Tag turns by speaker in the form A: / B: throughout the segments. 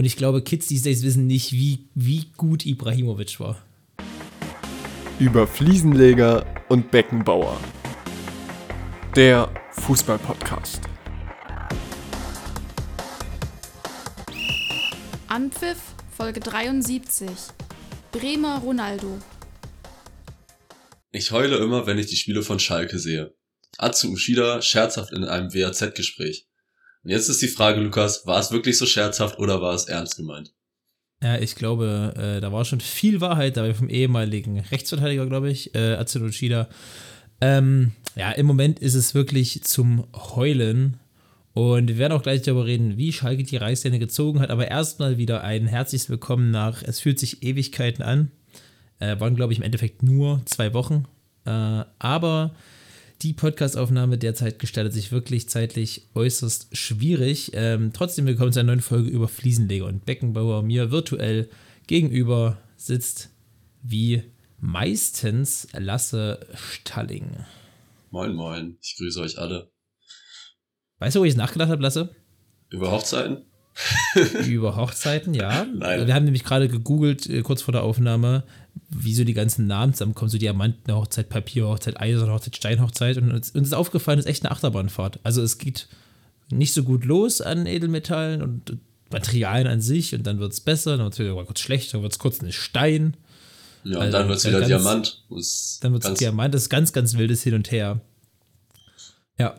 A: Und ich glaube, Kids these days wissen nicht, wie, wie gut Ibrahimovic war.
B: Über Fliesenleger und Beckenbauer. Der Fußball-Podcast.
C: Anpfiff Folge 73. Bremer Ronaldo.
D: Ich heule immer, wenn ich die Spiele von Schalke sehe. Atsu Ushida scherzhaft in einem WAZ-Gespräch. Und jetzt ist die Frage, Lukas, war es wirklich so scherzhaft oder war es ernst gemeint?
A: Ja, ich glaube, äh, da war schon viel Wahrheit dabei vom ehemaligen Rechtsverteidiger, glaube ich, äh, Atsu Ushida. Ähm, ja, im Moment ist es wirklich zum Heulen. Und wir werden auch gleich darüber reden, wie Schalke die Reißleine gezogen hat. Aber erstmal wieder ein herzliches Willkommen nach Es fühlt sich Ewigkeiten an. Äh, waren, glaube ich, im Endeffekt nur zwei Wochen. Äh, aber die Podcastaufnahme derzeit gestaltet sich wirklich zeitlich äußerst schwierig. Ähm, trotzdem willkommen zu einer neuen Folge über Fliesenleger und Beckenbauer. Mir virtuell gegenüber sitzt wie meistens Lasse Stalling.
D: Moin, moin. Ich grüße euch alle.
A: Weißt du, wo ich nachgedacht habe, Lasse?
D: Über Hochzeiten?
A: Über Hochzeiten, ja.
D: Nein.
A: Wir haben nämlich gerade gegoogelt, äh, kurz vor der Aufnahme, wie so die ganzen Namen zusammenkommen. So Diamanten-Hochzeit, Papier-Hochzeit, Eisen-Hochzeit, Stein-Hochzeit. Und uns, uns ist aufgefallen, es ist echt eine Achterbahnfahrt. Also es geht nicht so gut los an Edelmetallen und Materialien an sich und dann wird es besser, dann wird es wieder kurz schlechter, dann wird es kurz ein Stein.
D: Ja, und
A: Also,
D: dann wird es wieder
A: ganz-
D: Diamant. Ist
A: Dann wird es Diamant, das ist ganz, ganz wildes Hin und Her. Ja.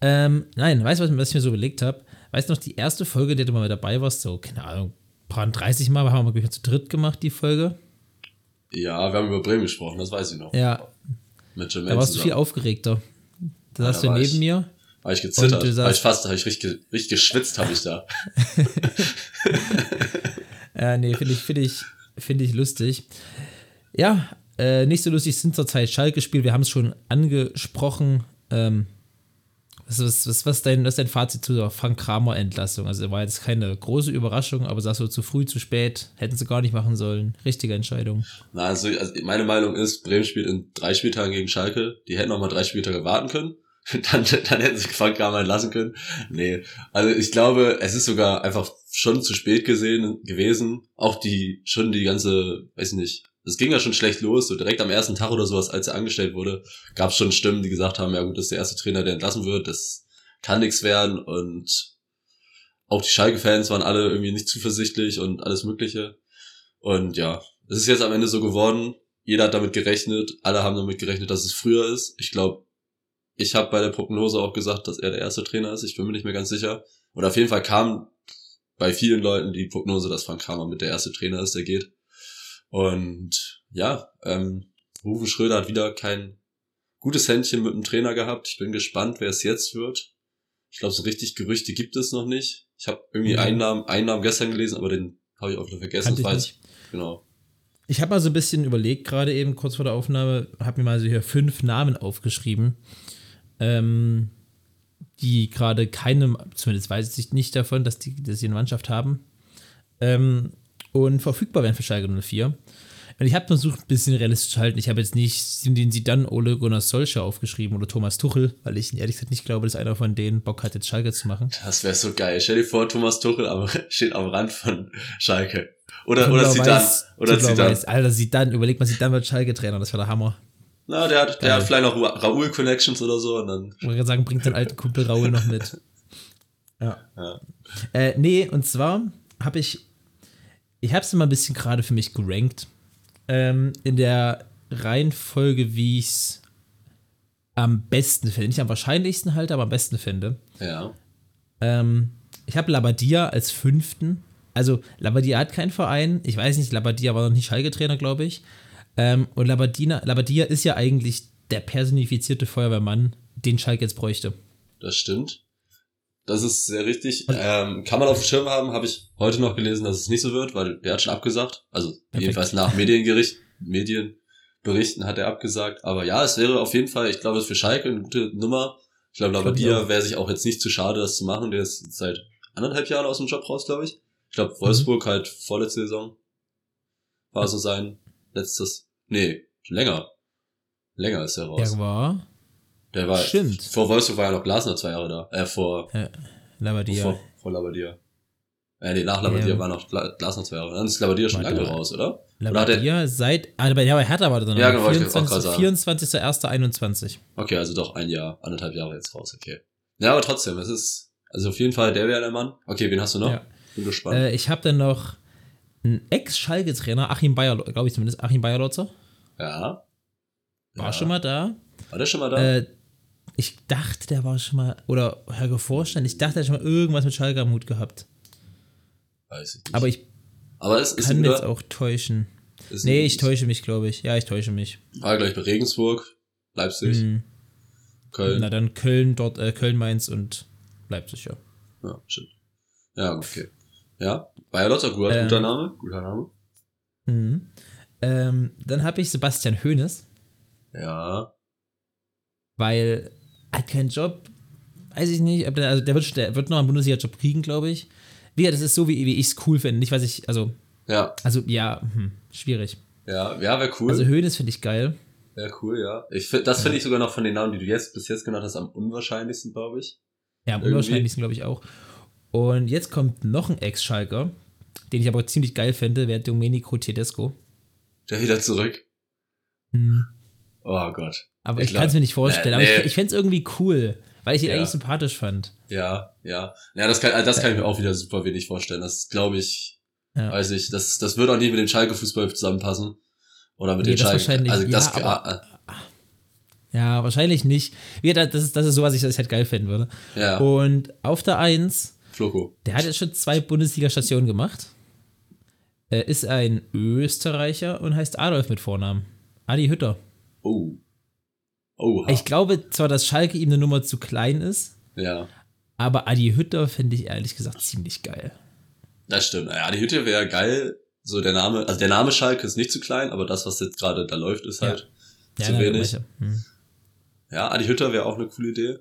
A: Ähm, nein, weißt du, was, ich mir so überlegt habe? Weißt du noch, die erste Folge, in der du mal dabei warst, so, keine Ahnung, paar 30 Mal, haben wir, glaube ich, zu dritt gemacht, die Folge.
D: Ja, wir haben über Bremen gesprochen, das weiß ich noch.
A: Ja,
D: Mit
A: da warst du
D: zusammen.
A: viel aufgeregter. Da
D: Ja,
A: saßt
D: da
A: du
D: war
A: neben
D: ich-
A: mir.
D: Habe ich gezittert.
A: Du
D: Habe ich fast, habe ich richtig, richtig geschwitzt, habe ich da.
A: Ja, nee, finde ich, finde ich, finde ich lustig. Ja, äh, nicht so lustig sind zurzeit Schalke-Spiel. Wir haben es schon angesprochen. Ähm, was, was, was, was, dein, was dein Fazit zu der Frank Kramer-Entlassung? Also, war jetzt keine große Überraschung, aber sagst du zu früh, zu spät, hätten sie gar nicht machen sollen. Richtige Entscheidung.
D: Na, also, also meine Meinung ist, Bremen spielt in drei Spieltagen gegen Schalke. Die hätten noch mal drei Spieltage warten können. Dann, dann hätten sie Frank Kramer entlassen können. Nee, also ich glaube, es ist sogar einfach schon zu spät gesehen gewesen. Auch die, schon die ganze, weiß ich nicht, es ging ja schon schlecht los. So direkt am ersten Tag oder sowas, als er angestellt wurde, gab es schon Stimmen, die gesagt haben, ja gut, das ist der erste Trainer, der entlassen wird. Das kann nichts werden. Und auch die Schalke-Fans waren alle irgendwie nicht zuversichtlich und alles Mögliche. Und ja, es ist jetzt am Ende so geworden. Jeder hat damit gerechnet. Alle haben damit gerechnet, dass es früher ist. Ich glaube, ich habe bei der Prognose auch gesagt, dass er der erste Trainer ist. Ich bin mir nicht mehr ganz sicher. Und auf jeden Fall kam bei vielen Leuten die Prognose, dass Frank Kramer mit der erste Trainer ist, der geht. Und ja, ähm, Rufen Schröder hat wieder kein gutes Händchen mit dem Trainer gehabt. Ich bin gespannt, wer es jetzt wird. Ich glaube, so richtig Gerüchte gibt es noch nicht. Ich habe irgendwie
A: Mhm.
D: einen Namen, einen Namen gestern gelesen, aber den habe ich auch wieder vergessen.
A: Kannte ich
D: falls-
A: nicht.
D: Genau.
A: Ich habe mal so ein bisschen überlegt, gerade eben kurz vor der Aufnahme, habe mir mal so hier fünf Namen aufgeschrieben, ähm, die gerade keine, zumindest weiß ich nicht davon, dass die, dass sie eine Mannschaft haben, ähm, und verfügbar wären für Schalke 04. Und ich habe versucht, ein bisschen realistisch zu halten. Ich habe jetzt nicht den sie dann Ole Gunnar Solskjaer aufgeschrieben oder Thomas Tuchel, weil ich ehrlich gesagt nicht glaube, dass einer von denen Bock hat, jetzt Schalke zu machen.
D: Das wäre so geil. Stell dir vor, Thomas Tuchel am, steht am Rand von Schalke. Oder, oder Zidane. Oder.
A: Blau-Weiß. Alter, Zidane, überleg mal, Zidane wird Schalke-Trainer, das wäre der Hammer.
D: Na, der hat, der
A: Geil.
D: hat vielleicht noch Ra- Raoul Connections oder so und dann.
A: Ich wollte gerade sagen, bringt seinen alten Kumpel Raul noch mit. Ja.
D: Ja.
A: Äh, nee, und zwar habe ich, ich habe es mal ein bisschen gerade für mich gerankt. Ähm, in der Reihenfolge, wie ich es am besten finde. Nicht am wahrscheinlichsten halt, aber am besten finde.
D: Ja.
A: Ähm, ich habe Labadia als fünften. Also, Labadia hat keinen Verein. Ich weiß nicht, Labadia war noch nicht Schalke-Trainer, glaube ich. Ähm, und Labadina, Labadia ist ja eigentlich der personifizierte Feuerwehrmann, den Schalke jetzt bräuchte.
D: Das stimmt. Das ist sehr richtig. Ähm, kann man auf dem Schirm haben, habe ich heute noch gelesen, dass es nicht so wird, weil der hat schon abgesagt. Also jedenfalls nach Mediengericht, Medienberichten hat er abgesagt. Aber ja, es wäre auf jeden Fall, ich glaube, es ist für Schalke eine gute Nummer. Ich glaube, Labadia wäre sich auch jetzt nicht zu schade, das zu machen. Der ist seit anderthalb Jahren aus dem Job raus, glaube ich. Ich glaube,
A: Mhm.
D: Wolfsburg halt vorletzte Saison war so sein letztes, nee, länger. Länger ist er raus.
A: Der war
D: Der war,
A: Stimmt.
D: vor Wolfsburg war ja noch Glasner zwei Jahre da. Äh, vor,
A: äh, Labadia.
D: vor, vor Labadia. Äh, nee, nach Labadia
A: Ja.
D: war noch Gla- Glasner zwei Jahre. Dann ist Labadia schon lange raus, oder? Er,
A: Labadia seit, ah, aber ja, bei Hertha war der dann
D: Ja,
A: noch.
D: genau, wollte ich auch gerade sagen.
A: 24.01.21.
D: okay, also doch ein Jahr, anderthalb Jahre jetzt raus, okay. Ja, aber trotzdem, es ist, also auf jeden Fall, der wäre der Mann. Okay, wen hast du noch?
A: Ja.
D: Bin gespannt.
A: Äh, ich habe dann noch einen Ex-Schalke-Trainer, Achim Bayer, glaube ich zumindest, Achim Bayerlotzer.
D: ja.
A: War
D: ja.
A: schon mal da.
D: War der schon mal da?
A: Äh, ich dachte, der war schon mal, oder Herr Vorstand, ich dachte, er hat schon mal irgendwas mit Schalke am Hut gehabt.
D: Weiß ich nicht.
A: Aber ich
D: aber es
A: kann mich jetzt auch täuschen. Nee, ich täusche mich, glaube ich. Ja, ich täusche mich.
D: War gleich bei Regensburg, Leipzig,
A: Hm.
D: Köln.
A: Na dann Köln, dort, äh, Köln, Mainz und Leipzig, ja.
D: Ja, stimmt. Ja, okay. Ja, Bayer Lotter, guter,
A: Ähm.
D: guter Name, guter Name.
A: Mhm. Ähm, dann habe ich Sebastian Hoeneß,
D: Ja,
A: weil hat keinen Job. Weiß ich nicht, der, also der wird, der wird noch einen Bundesliga-Job kriegen, glaube ich. Wie gesagt, das ist so, wie, wie ich es cool finde. Nicht, was ich, also,
D: ja,
A: also ja, hm, schwierig.
D: ja, ja, wäre cool.
A: Also Hoeneß finde ich geil.
D: Wäre cool, ja. Ich find, das finde ich sogar noch von den Namen, die du jetzt bis jetzt genannt hast, am unwahrscheinlichsten, glaube ich.
A: Ja, am
D: Irgendwie.
A: unwahrscheinlichsten, glaube ich, auch. Und jetzt kommt noch ein Ex-Schalker, den ich aber ziemlich geil fände, wäre Domenico Tedesco.
D: Der wieder zurück.
A: Hm.
D: Oh Gott.
A: Aber
D: Ich
A: ich, kann es mir nicht vorstellen.
D: Nee,
A: aber ich,
D: nee.
A: ich fände es irgendwie cool, weil ich ihn
D: Ja.
A: eigentlich sympathisch fand.
D: Ja, ja. Ja, das kann, das kann ich mir auch wieder super wenig vorstellen. Das glaube ich,
A: Ja.
D: weiß ich, das, das wird auch nie mit dem Schalke-Fußball zusammenpassen. Oder mit
A: Nee,
D: den Schalke.
A: wahrscheinlich-
D: Also das,
A: ja, aber-
D: ah,
A: Ja, wahrscheinlich nicht. Das ist, das ist so, was ich das halt geil finden würde.
D: ah, ja,
A: Und auf der 1,
D: Floko.
A: der hat jetzt schon zwei Bundesliga-Stationen gemacht. Er ist ein Österreicher und heißt Adolf mit Vornamen. Adi Hütter.
D: Oh. Oh,
A: Ich glaube zwar, dass Schalke ihm eine Nummer zu klein ist,
D: ja.
A: aber Adi Hütter finde ich ehrlich gesagt ziemlich geil.
D: Das stimmt. Ja, die Hütte wäre geil. So der Name, also der Name Schalke ist nicht zu klein, aber das, was jetzt gerade da läuft, ist
A: Ja.
D: halt zu
A: na,
D: wenig.
A: Hm.
D: Ja, Adi Hütter wäre auch eine coole Idee.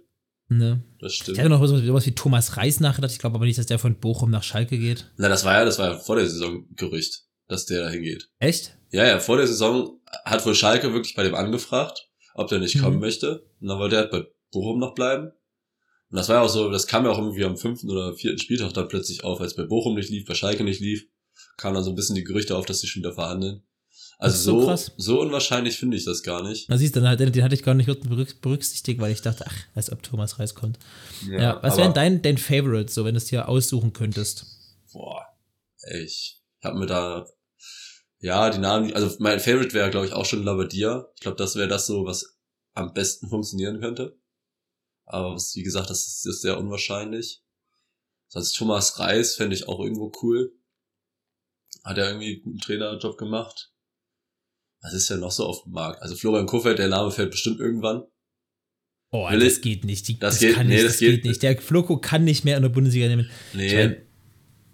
A: Ne.
D: Das
A: Ich
D: stimmt.
A: hatte noch sowas, sowas wie Thomas Reis nachgedacht. Ich glaube aber nicht, dass der von Bochum nach Schalke geht.
D: Na, das war ja, das war ja vor der Saison Gerücht, dass der da hingeht.
A: Echt?
D: Ja, ja, vor der Saison hat wohl Schalke wirklich bei dem angefragt, ob der nicht
A: Mhm.
D: kommen möchte. Und dann wollte er halt bei Bochum noch bleiben. Und das war ja auch so, das kam ja auch irgendwie am fünften oder vierten Spieltag dann plötzlich auf, als bei Bochum nicht lief, bei Schalke nicht lief, kamen dann so ein bisschen die Gerüchte auf, dass sie schon wieder verhandeln. Also
A: so
D: so,
A: krass.
D: so unwahrscheinlich finde ich das gar nicht.
A: Na siehst du, den, den hatte ich gar nicht berück- berücksichtigt, weil ich dachte, ach, als ob Thomas Reis kommt. Ja, was
D: aber-
A: wäre denn dein, dein Favorite, so wenn du es dir aussuchen könntest?
D: Boah, ich habe mir da, ja, die Namen, also mein Favorite wäre, glaube ich, auch schon Labadia. Ich glaube, das wäre das so, was am besten funktionieren könnte. Aber was, wie gesagt, das ist, ist sehr unwahrscheinlich. Sonst Thomas Reis fände ich auch irgendwo cool. Hat er irgendwie einen guten Trainerjob gemacht. Was ist denn noch so auf dem Markt? Also Florian Kofeld, der Name fällt bestimmt irgendwann.
A: Oh,
D: Will
A: das geht nicht. Die,
D: das
A: das,
D: geht-
A: kann
D: nee,
A: nicht,
D: das
A: das, geht,
D: geht-
A: nicht. Der Floko kann nicht mehr in der Bundesliga nehmen.
D: Nee,
A: Ich mein,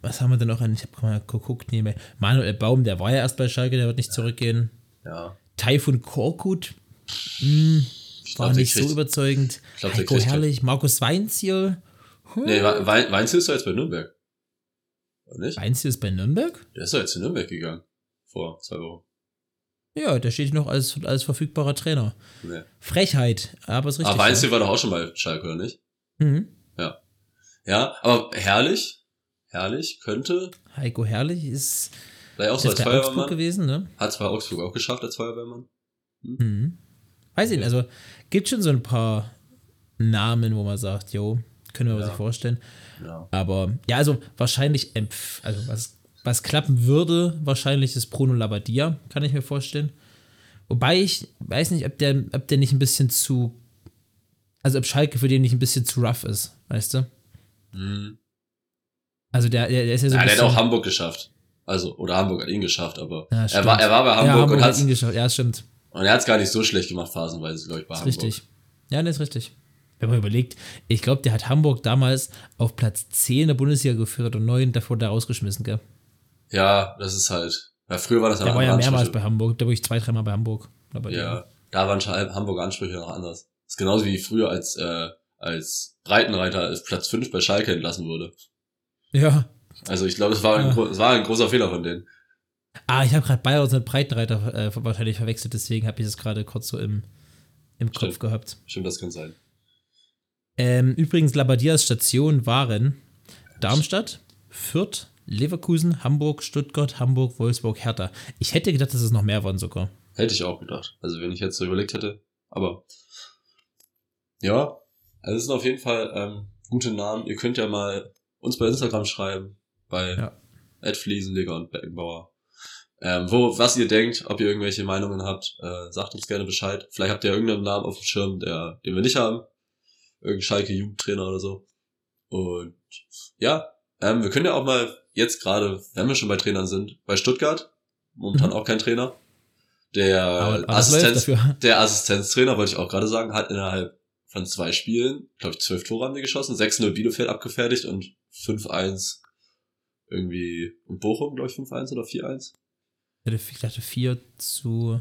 A: was haben wir denn noch an? Ich habe mal geguckt, nee, mehr. Manuel Baum, der war ja erst bei Schalke, der wird nicht zurückgehen.
D: ja.
A: Taifun Korkut, mh,
D: Ich
A: war
D: glaub,
A: nicht so
D: kriegt-
A: überzeugend.
D: ich glaub, der
A: Heiko
D: kriegt-
A: Herrlich, Markus Weinziel.
D: Nee, We- We- Weinzel ist doch jetzt bei Nürnberg. Oder nicht?
A: Weinziel ist bei Nürnberg?
D: Der ist doch jetzt zu Nürnberg gegangen. Vor zwei Wochen.
A: Ja, der steht noch als, als verfügbarer Trainer.
D: Nee.
A: Frechheit, aber ist richtig.
D: Aber Weinzel war doch auch schon bei Schalke, oder nicht?
A: ja. Mhm.
D: Ja, aber herrlich, herrlich, könnte
A: Heiko Herrlich ist,
D: vielleicht auch so
A: ist
D: als
A: bei Augsburg
D: Feuerwehrmann.
A: gewesen, ne?
D: Hat zwar Augsburg auch geschafft als Feuerwehrmann.
A: Mhm. Weiß ich nicht, also gibt schon so ein paar Namen, wo man sagt, jo, können wir
D: Ja.
A: sich vorstellen.
D: Ja.
A: Aber ja, also wahrscheinlich, empf also was, was klappen würde, wahrscheinlich ist Bruno Labbadia, kann ich mir vorstellen. Wobei ich weiß nicht, ob der, ob der nicht ein bisschen zu, also ob Schalke für den nicht ein bisschen zu rough ist, weißt du?
D: Mhm.
A: Also der, der, der ist ja so
D: ja, der hat auch Hamburg geschafft. Also, oder Hamburg hat ihn geschafft, aber
A: Ja,
D: er, war, er war bei
A: ja,
D: Hamburg,
A: Hamburg
D: und,
A: hat ihn geschafft. Ja, stimmt.
D: und er hat es gar nicht so schlecht gemacht, phasenweise, glaube ich, bei
A: Ist
D: Hamburg.
A: richtig. Ja, das ist richtig. Wenn man überlegt, ich glaube, der hat Hamburg damals auf Platz 10 der Bundesliga geführt und 9 davor da rausgeschmissen, gell?
D: Ja, das ist halt. Ja, früher war das
A: Der
D: noch
A: war ja mehrmals bei Hamburg, da war ich zwei, dreimal bei Hamburg. Aber
D: Ja, da waren Hamburger Ansprüche noch anders. Das ist genauso wie früher als, äh, als Breitenreiter als Platz 5 bei Schalke entlassen wurde.
A: Ja.
D: Also ich glaube, das war ein,
A: Ja.
D: das war ein großer Fehler von denen.
A: Ah, ich habe gerade Bayer und Breitenreiter äh, wahrscheinlich verwechselt, deswegen habe ich das gerade kurz so im, im Kopf
D: Stimmt.
A: gehabt.
D: Stimmt, das kann sein.
A: Ähm, übrigens, Labadias Stationen waren Darmstadt, Fürth, Leverkusen, Hamburg, Stuttgart, Hamburg, Wolfsburg, Hertha. Ich hätte gedacht, dass es noch mehr waren sogar.
D: Hätte ich auch gedacht. Also wenn ich jetzt so überlegt hätte. Aber ja, also es sind auf jeden Fall ähm, gute Namen. Ihr könnt ja mal uns bei Instagram schreiben, bei
A: Ja.
D: Fliesenleger und Beckenbauer. Ähm, wo, was ihr denkt, ob ihr irgendwelche Meinungen habt, äh, sagt uns gerne Bescheid. Vielleicht habt ihr irgendeinen Namen auf dem Schirm, der, den wir nicht haben. Irgendein Schalke-Jugendtrainer oder so. Und ja, ähm, wir können ja auch mal jetzt gerade, wenn wir schon bei Trainern sind, bei Stuttgart, momentan
A: Mhm.
D: auch kein Trainer. Der Assistenz, der Assistenztrainer, wollte ich auch gerade sagen, hat innerhalb von zwei Spielen, glaube ich, zwölf Tore haben die geschossen, 6-0 Bielefeld abgefertigt und 5-1 irgendwie und Bochum, glaube ich, 5-1 oder 4-1.
A: Ich dachte 4 zu.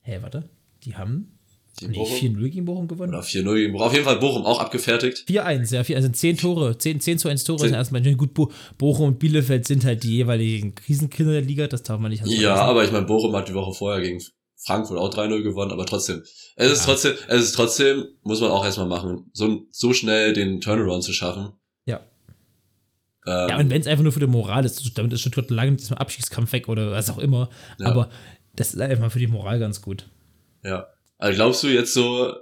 A: Hä, warte. Die haben.
D: Die
A: Nee,
D: Bochum?
A: 4-0 gegen Bochum gewonnen.
D: Oder 4-0 gegen Bochum. Auf jeden Fall Bochum auch abgefertigt.
A: 4-1, ja, 4, also 10 Tore, 10, 10 zu 1 Tore
D: Zehn.
A: sind erstmal gut. Bo Bochum und Bielefeld sind halt die jeweiligen Krisenkinder der Liga, das darf man nicht
D: Ja, aber ich meine, Bochum hat die Woche vorher gegen Frankfurt auch 3-0 gewonnen, aber trotzdem. Es ist
A: Ja.
D: trotzdem, es ist trotzdem, muss man auch erstmal machen, so, so schnell den Turnaround zu schaffen.
A: Ja.
D: Ähm,
A: Ja, und wenn es einfach nur für die Moral ist, damit ist Stuttgart lange nicht zum Abschiedskampf weg oder was auch immer.
D: Ja.
A: Aber das ist einfach für die Moral ganz gut.
D: Ja. Also glaubst du jetzt so,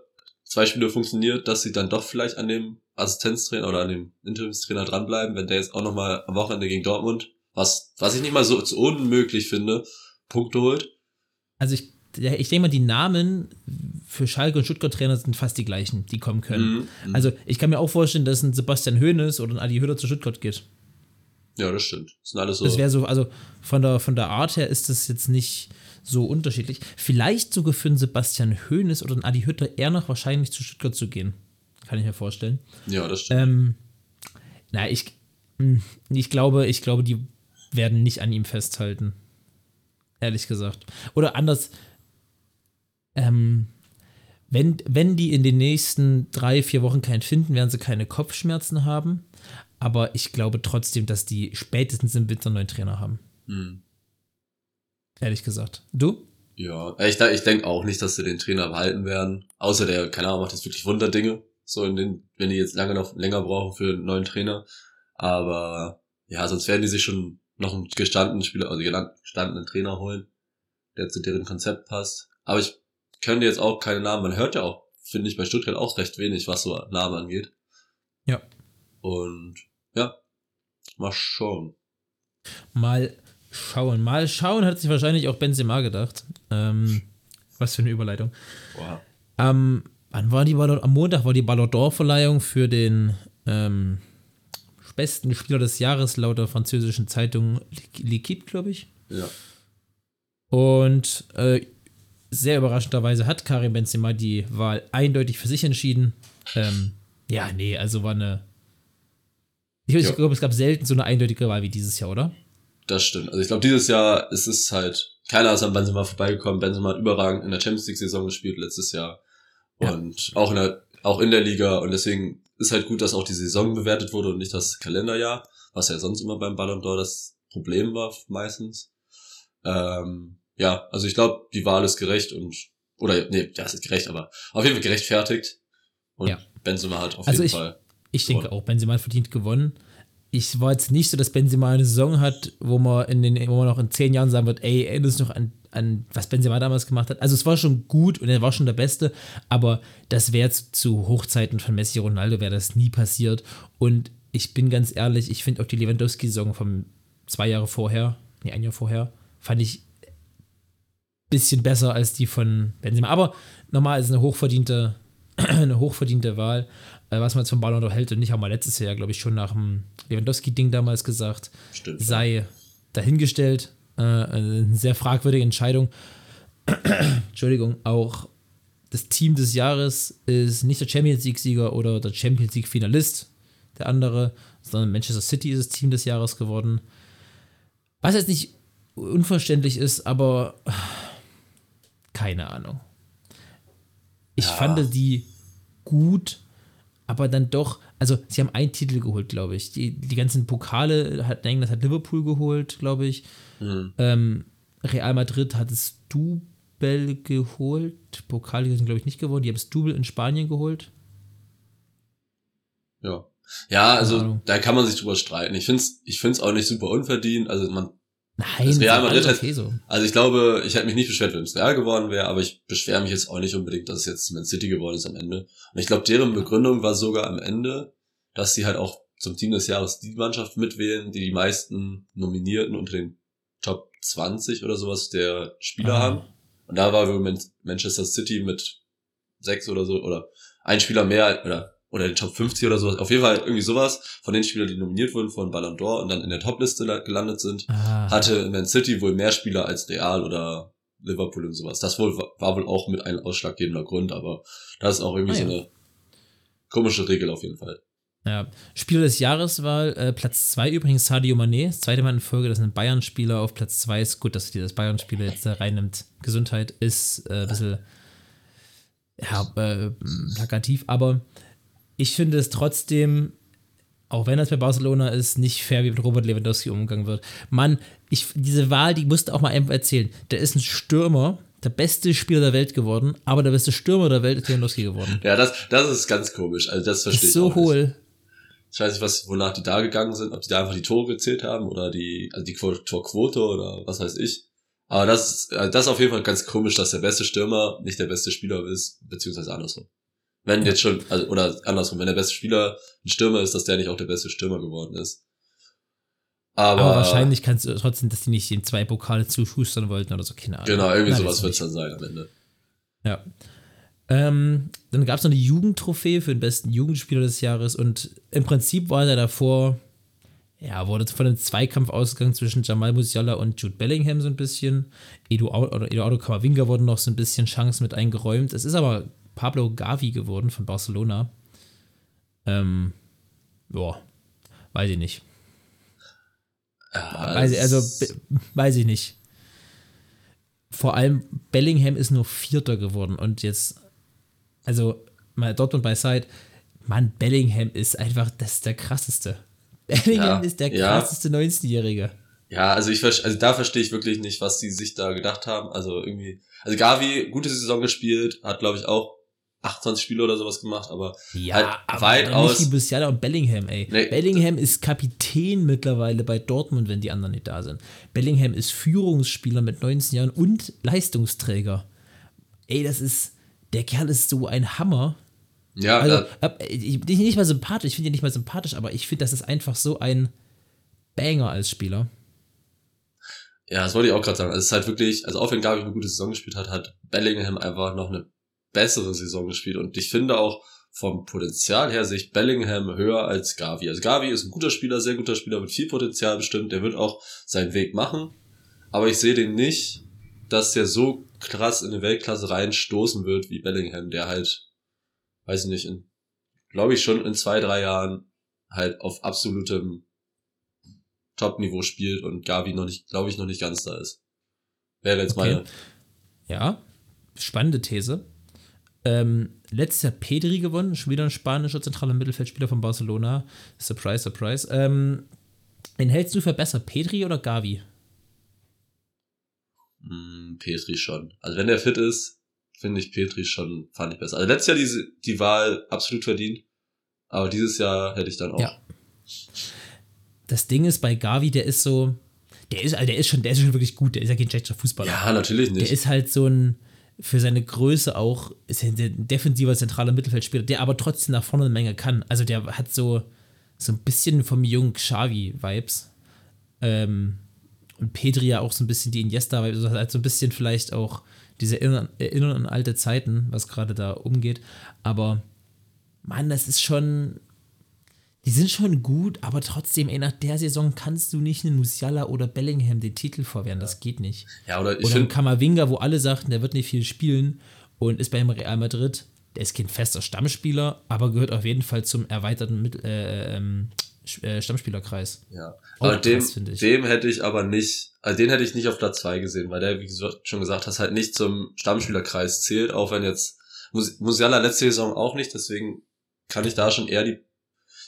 D: zwei Spiele funktioniert, dass sie dann doch vielleicht an dem Assistenztrainer oder an dem Interimstrainer dranbleiben, wenn der jetzt auch nochmal am Wochenende gegen Dortmund, was, was ich nicht mal so unmöglich finde, Punkte holt?
A: Also ich, ich denke mal, die Namen für Schalke und Stuttgart-Trainer sind fast die gleichen, die kommen können.
D: Mhm.
A: Also ich kann mir auch vorstellen, dass ein Sebastian Hoeneß oder ein Adi Hütter zu Stuttgart geht.
D: Ja, das stimmt. Das sind alles so.
A: Das wäre so, also von der, von der Art her ist das jetzt nicht so unterschiedlich. Vielleicht sogar für einen Sebastian Hoeneß oder einen Adi Hütter eher noch wahrscheinlich zu Stuttgart zu gehen. Kann ich mir vorstellen.
D: ja, das stimmt.
A: Ähm, na, ich, mh, ich glaube, ich glaube, die werden nicht an ihm festhalten. Ehrlich gesagt. Oder anders, ähm, wenn, wenn die in den nächsten drei, vier Wochen keinen finden, werden sie keine Kopfschmerzen haben. Aber ich glaube trotzdem, dass die spätestens im Winter einen neuen Trainer haben.
D: Hm.
A: Ehrlich gesagt. Du?
D: Ja, ich, ich denke auch nicht, dass sie den Trainer behalten werden. Außer der, keine Ahnung, macht jetzt wirklich Wunderdinge. So in den, wenn die jetzt lange noch länger brauchen für einen neuen Trainer. Aber ja, sonst werden die sich schon noch einen gestandenen Spieler, also gestandenen Trainer holen, der zu deren Konzept passt. Aber ich könnte jetzt auch keine Namen. Man hört ja auch, finde ich, bei Stuttgart auch recht wenig, was so Namen angeht.
A: Ja.
D: Und ja, mal schauen.
A: Mal schauen. Mal schauen, hat sich wahrscheinlich auch Benzema gedacht. Ähm, was für eine Überleitung.
D: Wow.
A: Am, wann war die Ballon, am Montag war die Ballon d'Or-Verleihung für den ähm, besten Spieler des Jahres laut der französischen Zeitung L'Equipe, glaube ich.
D: Ja.
A: Und äh, sehr überraschenderweise hat Karim Benzema die Wahl eindeutig für sich entschieden. Ähm, ja, nee, also war eine. Ich, ich
D: Ja.
A: glaube, es gab selten so eine eindeutige Wahl wie dieses Jahr, oder?
D: Das stimmt. Also ich glaube, dieses Jahr ist es halt, keiner ist an Benzema vorbeigekommen. Benzema hat überragend in der Champions League Saison gespielt letztes Jahr.
A: Ja.
D: Und auch in der, auch in der Liga. Und deswegen ist halt gut, dass auch die Saison bewertet wurde und nicht das Kalenderjahr, was ja sonst immer beim Ballon d'Or das Problem war meistens. Ähm, ja, also ich glaube, die Wahl ist gerecht und, oder, nee, ja, es ist gerecht, aber auf jeden Fall gerechtfertigt. Und
A: Ja.
D: Benzema hat auf
A: Also
D: jeden
A: ich-
D: Fall.
A: Ich denke
D: Gewonnen.
A: auch, Benzema hat verdient gewonnen. Ich war jetzt nicht so, dass Benzema eine Saison hat, wo man in den, wo man noch in zehn Jahren sagen wird, ey, erinnerst du noch an, an was Benzema damals gemacht hat? Also es war schon gut und er war schon der Beste, aber das wäre zu, zu Hochzeiten von Messi Ronaldo wäre das nie passiert. Und ich bin ganz ehrlich, ich finde auch die Lewandowski-Saison von zwei Jahre vorher, nee, ein Jahr vorher, fand ich bisschen besser als die von Benzema. Aber normal ist es eine hochverdiente, eine hochverdiente Wahl, äh, was man jetzt von Ballon d'Or hält. Und ich habe mal letztes Jahr, glaube ich, schon nach dem Lewandowski-Ding damals gesagt,
D: Stimmt.
A: sei dahingestellt. Äh, eine sehr fragwürdige Entscheidung. Entschuldigung, auch das Team des Jahres ist nicht der Champions League-Sieger oder der Champions League-Finalist, der andere, sondern Manchester City ist das Team des Jahres geworden. Was jetzt nicht unverständlich ist, aber keine Ahnung. Ich
D: Ja.
A: fand die gut, aber dann doch, also sie haben einen Titel geholt, glaube ich. Die, die ganzen Pokale hat England hat Liverpool geholt, glaube ich.
D: Mhm.
A: Ähm, Real Madrid hat das Double geholt. Pokal sind, glaube ich, nicht gewonnen. Die haben das Double in Spanien geholt.
D: Ja. Ja, also da kann man sich drüber streiten. Ich find's, ich find's auch nicht super unverdient. Also man,
A: Nein,
D: Das Real Madrid hat-
A: okay so.
D: also ich glaube, ich hätte mich nicht beschwert, wenn es Real geworden wäre, aber ich beschwere mich jetzt auch nicht unbedingt, dass es jetzt Man City geworden ist am Ende. Und ich glaube, deren Begründung war sogar am Ende, dass sie halt auch zum Team des Jahres die Mannschaft mitwählen, die die meisten Nominierten unter den Top 20 oder sowas der Spieler
A: Ah.
D: haben. Und da war Manchester City mit sechs oder so, oder ein Spieler mehr, oder, oder die Top 50 oder sowas. Auf jeden Fall irgendwie sowas von den Spielern, die nominiert wurden von Ballon d'Or und dann in der Topliste la- gelandet sind
A: Ah,
D: hatte Man City wohl mehr Spieler als Real oder Liverpool und sowas. Das wohl, war wohl auch mit ein ausschlaggebender Grund, aber das ist auch irgendwie
A: Ah,
D: so
A: ja.
D: eine komische Regel auf jeden Fall.
A: Ja. Spieler des Jahres war äh, Platz 2 übrigens Sadio Mané, das zweite Mal in Folge, dass ein Bayern-Spieler auf Platz 2 ist. Gut, dass dir das Bayern-Spieler jetzt da reinnimmt. Gesundheit ist äh, ein bisschen ja, äh, plakativ, aber ich finde es trotzdem, auch wenn das bei Barcelona ist, nicht fair, wie mit Robert Lewandowski umgegangen wird. Mann, ich, diese Wahl, die musste auch mal einfach erzählen. Der ist ein Stürmer, der beste Spieler der Welt geworden, aber der beste Stürmer der Welt ist Lewandowski geworden.
D: Ja, das, das ist ganz komisch. Also das verstehe
A: ist
D: ich
A: so hohl.
D: Ich weiß nicht, was, wonach die da gegangen sind, ob die da einfach die Tore gezählt haben oder die, also die Quo- Torquote oder was weiß ich. Aber das also das ist auf jeden Fall ganz komisch, dass der beste Stürmer nicht der beste Spieler ist, beziehungsweise andersrum. Wenn jetzt schon, also, oder andersrum, wenn der beste Spieler ein Stürmer ist, dass der nicht auch der beste Stürmer geworden ist. Aber,
A: Aber wahrscheinlich kannst du trotzdem, dass die nicht den zwei Pokale zuschustern wollten oder so, keine Ahnung.
D: Genau, irgendwie
A: Nein,
D: sowas wird es dann sein am Ende.
A: Ja. Ähm, dann gab es noch eine Jugendtrophäe für den besten Jugendspieler des Jahres und im Prinzip war der davor, ja, wurde von einem Zweikampf ausgegangen zwischen Jamal Musiala und Jude Bellingham so ein bisschen. Eduardo, oder Eduardo Camavinga wurden noch so ein bisschen Chancen mit eingeräumt. Es ist aber Pablo Gavi geworden von Barcelona. Ähm, ja, weiß ich nicht.
D: Ja,
A: Weiß ich, also, weiß ich nicht. Vor allem Bellingham ist nur Vierter geworden und jetzt, also mal Dortmund beiseite, Mann, Bellingham ist einfach, das ist der krasseste. Bellingham
D: Ja,
A: ist der
D: ja.
A: krasseste 19-Jährige.
D: Ja, also ich also da verstehe ich wirklich nicht, was die sich da gedacht haben. Also irgendwie, also Gavi, gute Saison gespielt, hat glaube ich auch 28 Spiele oder sowas gemacht, aber
A: Ja,
D: Halt
A: aber
D: weitaus-
A: nicht Musiala und Bellingham, ey.
D: Nee.
A: Bellingham ist Kapitän mittlerweile bei Dortmund, wenn die anderen nicht da sind. Bellingham ist Führungsspieler mit 19 Jahren und Leistungsträger. Ey, das ist, der Kerl ist so ein Hammer.
D: ja,
A: Also, ab- ich bin nicht mal sympathisch, ich finde ihn nicht mal sympathisch, aber ich finde, das ist einfach so ein Banger als Spieler.
D: ja, das wollte ich auch gerade sagen. Also es ist halt wirklich, also auch wenn Gavi eine gute Saison gespielt hat, hat Bellingham einfach noch eine bessere Saison gespielt und ich finde auch vom Potenzial her sehe ich Bellingham höher als Gavi. Also Gavi ist ein guter Spieler, sehr guter Spieler mit viel Potenzial bestimmt, der wird auch seinen Weg machen, aber ich sehe den nicht, dass der so krass in eine Weltklasse reinstoßen wird wie Bellingham, der halt, weiß ich nicht, glaube ich schon in zwei, drei Jahren halt auf absolutem Top-Niveau spielt und Gavi noch nicht, glaube ich, noch nicht ganz da ist. Wäre jetzt
A: Okay.
D: meine.
A: Ja, spannende These. Ähm, letztes Jahr Pedri gewonnen, schon wieder ein spanischer zentraler Mittelfeldspieler von Barcelona. Surprise, surprise. Ähm, wen hältst du für besser, Pedri oder Gavi?
D: Hm, Petri schon. Also wenn der fit ist, finde ich Petri schon, fand ich besser. Also letztes Jahr diese, die Wahl absolut verdient. Aber dieses Jahr hätte ich dann auch.
A: Ja. Das Ding ist bei Gavi, der ist so, der ist, also der ist schon, der ist schon wirklich gut, der ist ja kein schlechter Fußballer.
D: Ja, natürlich
A: Der
D: nicht.
A: ist halt so ein, für seine Größe auch, ist er ein defensiver zentraler Mittelfeldspieler, der aber trotzdem nach vorne eine Menge kann. Also der hat so, so ein bisschen vom jungen Xavi-Vibes. Ähm, und Pedri ja auch so ein bisschen die Iniesta-Vibes, also halt so ein bisschen vielleicht auch diese Erinnern an alte Zeiten, was gerade da umgeht. Aber, Mann, das ist schon, die sind schon gut, aber trotzdem, ey, nach der Saison kannst du nicht einen Musiala oder Bellingham den Titel vorwehren, das geht nicht.
D: ja, oder ich
A: Oder ein Kamavinga, wo alle sagten, der wird nicht viel spielen und ist beim Real Madrid. Der ist kein fester Stammspieler, aber gehört auf jeden Fall zum erweiterten Mittel, äh, ähm, äh, Stammspielerkreis.
D: ja. Aber dem, dem hätte ich aber nicht, also den hätte ich nicht auf Platz zwei gesehen, weil der, wie du schon gesagt hast, halt nicht zum Stammspielerkreis zählt, auch wenn jetzt Mus- Musiala letzte Saison auch nicht, deswegen kann ich da schon eher die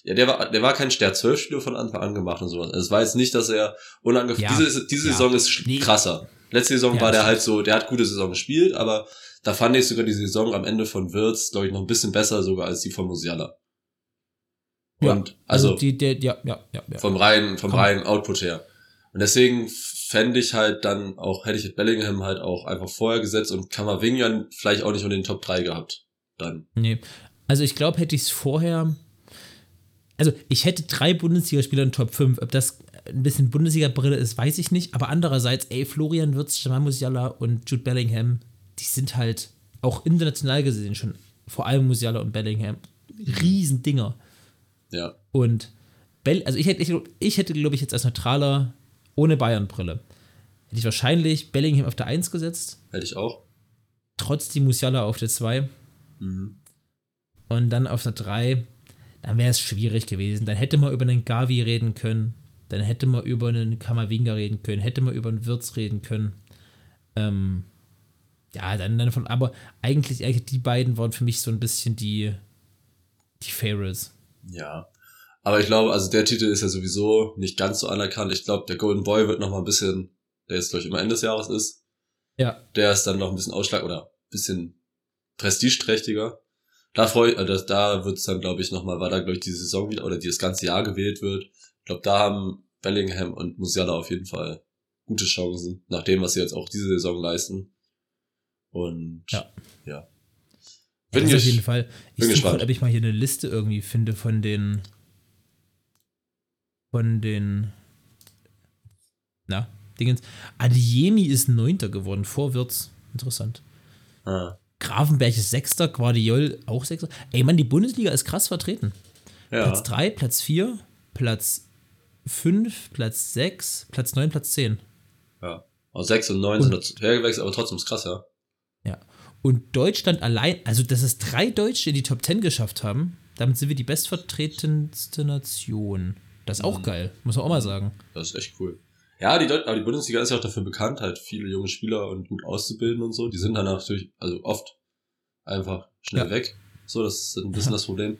D: ja, der war, der war kein Stern 12 Spieler von Anfang an gemacht und sowas. Also es war jetzt nicht, dass er unangefangen,
A: Ja,
D: diese, diese
A: ja.
D: Saison ist
A: Nee.
D: krasser. Letzte Saison
A: Ja,
D: war der halt so, der hat gute Saison gespielt, aber da fand ich sogar die Saison am Ende von Wirtz, glaube ich, noch ein bisschen besser sogar als die von Musiala. Und also,
A: die, der, ja, ja, ja,
D: vom reinen, vom
A: Komm.
D: reinen Output her. Und deswegen fände ich halt dann auch, hätte ich Bellingham halt auch einfach vorher gesetzt und Kamavinga vielleicht auch nicht unter den Top 3 gehabt. Dann.
A: Nee. Also ich glaube, hätte ich es vorher. Also ich hätte drei Bundesligaspieler in Top 5. Ob das ein bisschen Bundesliga-Brille ist, weiß ich nicht. Aber andererseits, ey, Florian Wirtz, Jamal Musiala und Jude Bellingham, die sind halt auch international gesehen schon, vor allem Musiala und Bellingham, Riesendinger.
D: Ja.
A: Und Bell, also ich hätte, ich, ich hätte, glaube ich, jetzt als Neutraler ohne Bayern-Brille, hätte ich wahrscheinlich Bellingham auf der 1 gesetzt,
D: Hätte ich auch.
A: trotzdem Musiala auf der 2
D: Mhm.
A: und dann auf der 3, dann wäre es schwierig gewesen. Dann hätte man über einen Gavi reden können, dann hätte man über einen Kamavinga reden können, hätte man über einen Wirtz reden können. Ähm, ja, dann, dann von, aber eigentlich, eigentlich die beiden waren für mich so ein bisschen die, die Favorites.
D: Ja. Aber ich glaube, also der Titel ist ja sowieso nicht ganz so anerkannt. Ich glaube, der Golden Boy wird noch mal ein bisschen, der jetzt glaube ich immer Ende des Jahres ist,
A: Ja,
D: der ist dann noch ein bisschen Ausschlag oder ein bisschen prestigeträchtiger. Da freue äh, das, da wird's dann glaube ich noch mal, weil da glaube ich die Saison wieder oder die das ganze Jahr gewählt wird. Ich glaube, da haben Bellingham und Musiala auf jeden Fall gute Chancen, nach dem, was sie jetzt auch diese Saison leisten. Und
A: Ja.
D: ja.
A: Bin das auf
D: ich-
A: jeden Fall. Ich
D: bin gespannt.
A: ob ich mal hier eine Liste irgendwie finde von den von den na, Dingens. Adiemi ist Neunter geworden, vor Wirtz. Interessant.
D: Ah,
A: Grafenberg ist Sechster, Guardiol auch Sechster. Ey, Mann, die Bundesliga ist krass vertreten.
D: ja.
A: Platz 3, Platz 4, Platz 5, Platz 6, Platz 9, Platz 10.
D: Ja. Aus 6 und 9
A: Und-
D: sind dazu hergewechselt, aber trotzdem ist krass, ja.
A: Ja. Und Deutschland allein, also dass es drei Deutsche in die Top 10 geschafft haben, damit sind wir die bestvertretenste Nation. Das ist auch
D: Mhm.
A: geil, muss man auch mal sagen.
D: Das ist echt cool. Ja, die, Deut aber die Bundesliga ist ja auch dafür bekannt, halt viele junge Spieler und gut auszubilden und so. Die sind dann natürlich, also oft einfach schnell
A: Ja.
D: weg. So, das ist ein bisschen das Problem.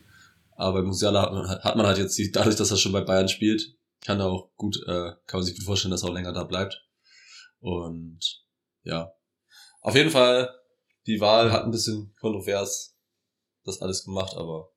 D: Aber bei Musiala hat man, halt- hat man halt jetzt die, dadurch, dass er schon bei Bayern spielt, kann er auch gut, äh, kann man sich gut vorstellen, dass er auch länger da bleibt. Und ja. Auf jeden Fall, die Wahl hat ein bisschen kontrovers das alles gemacht, aber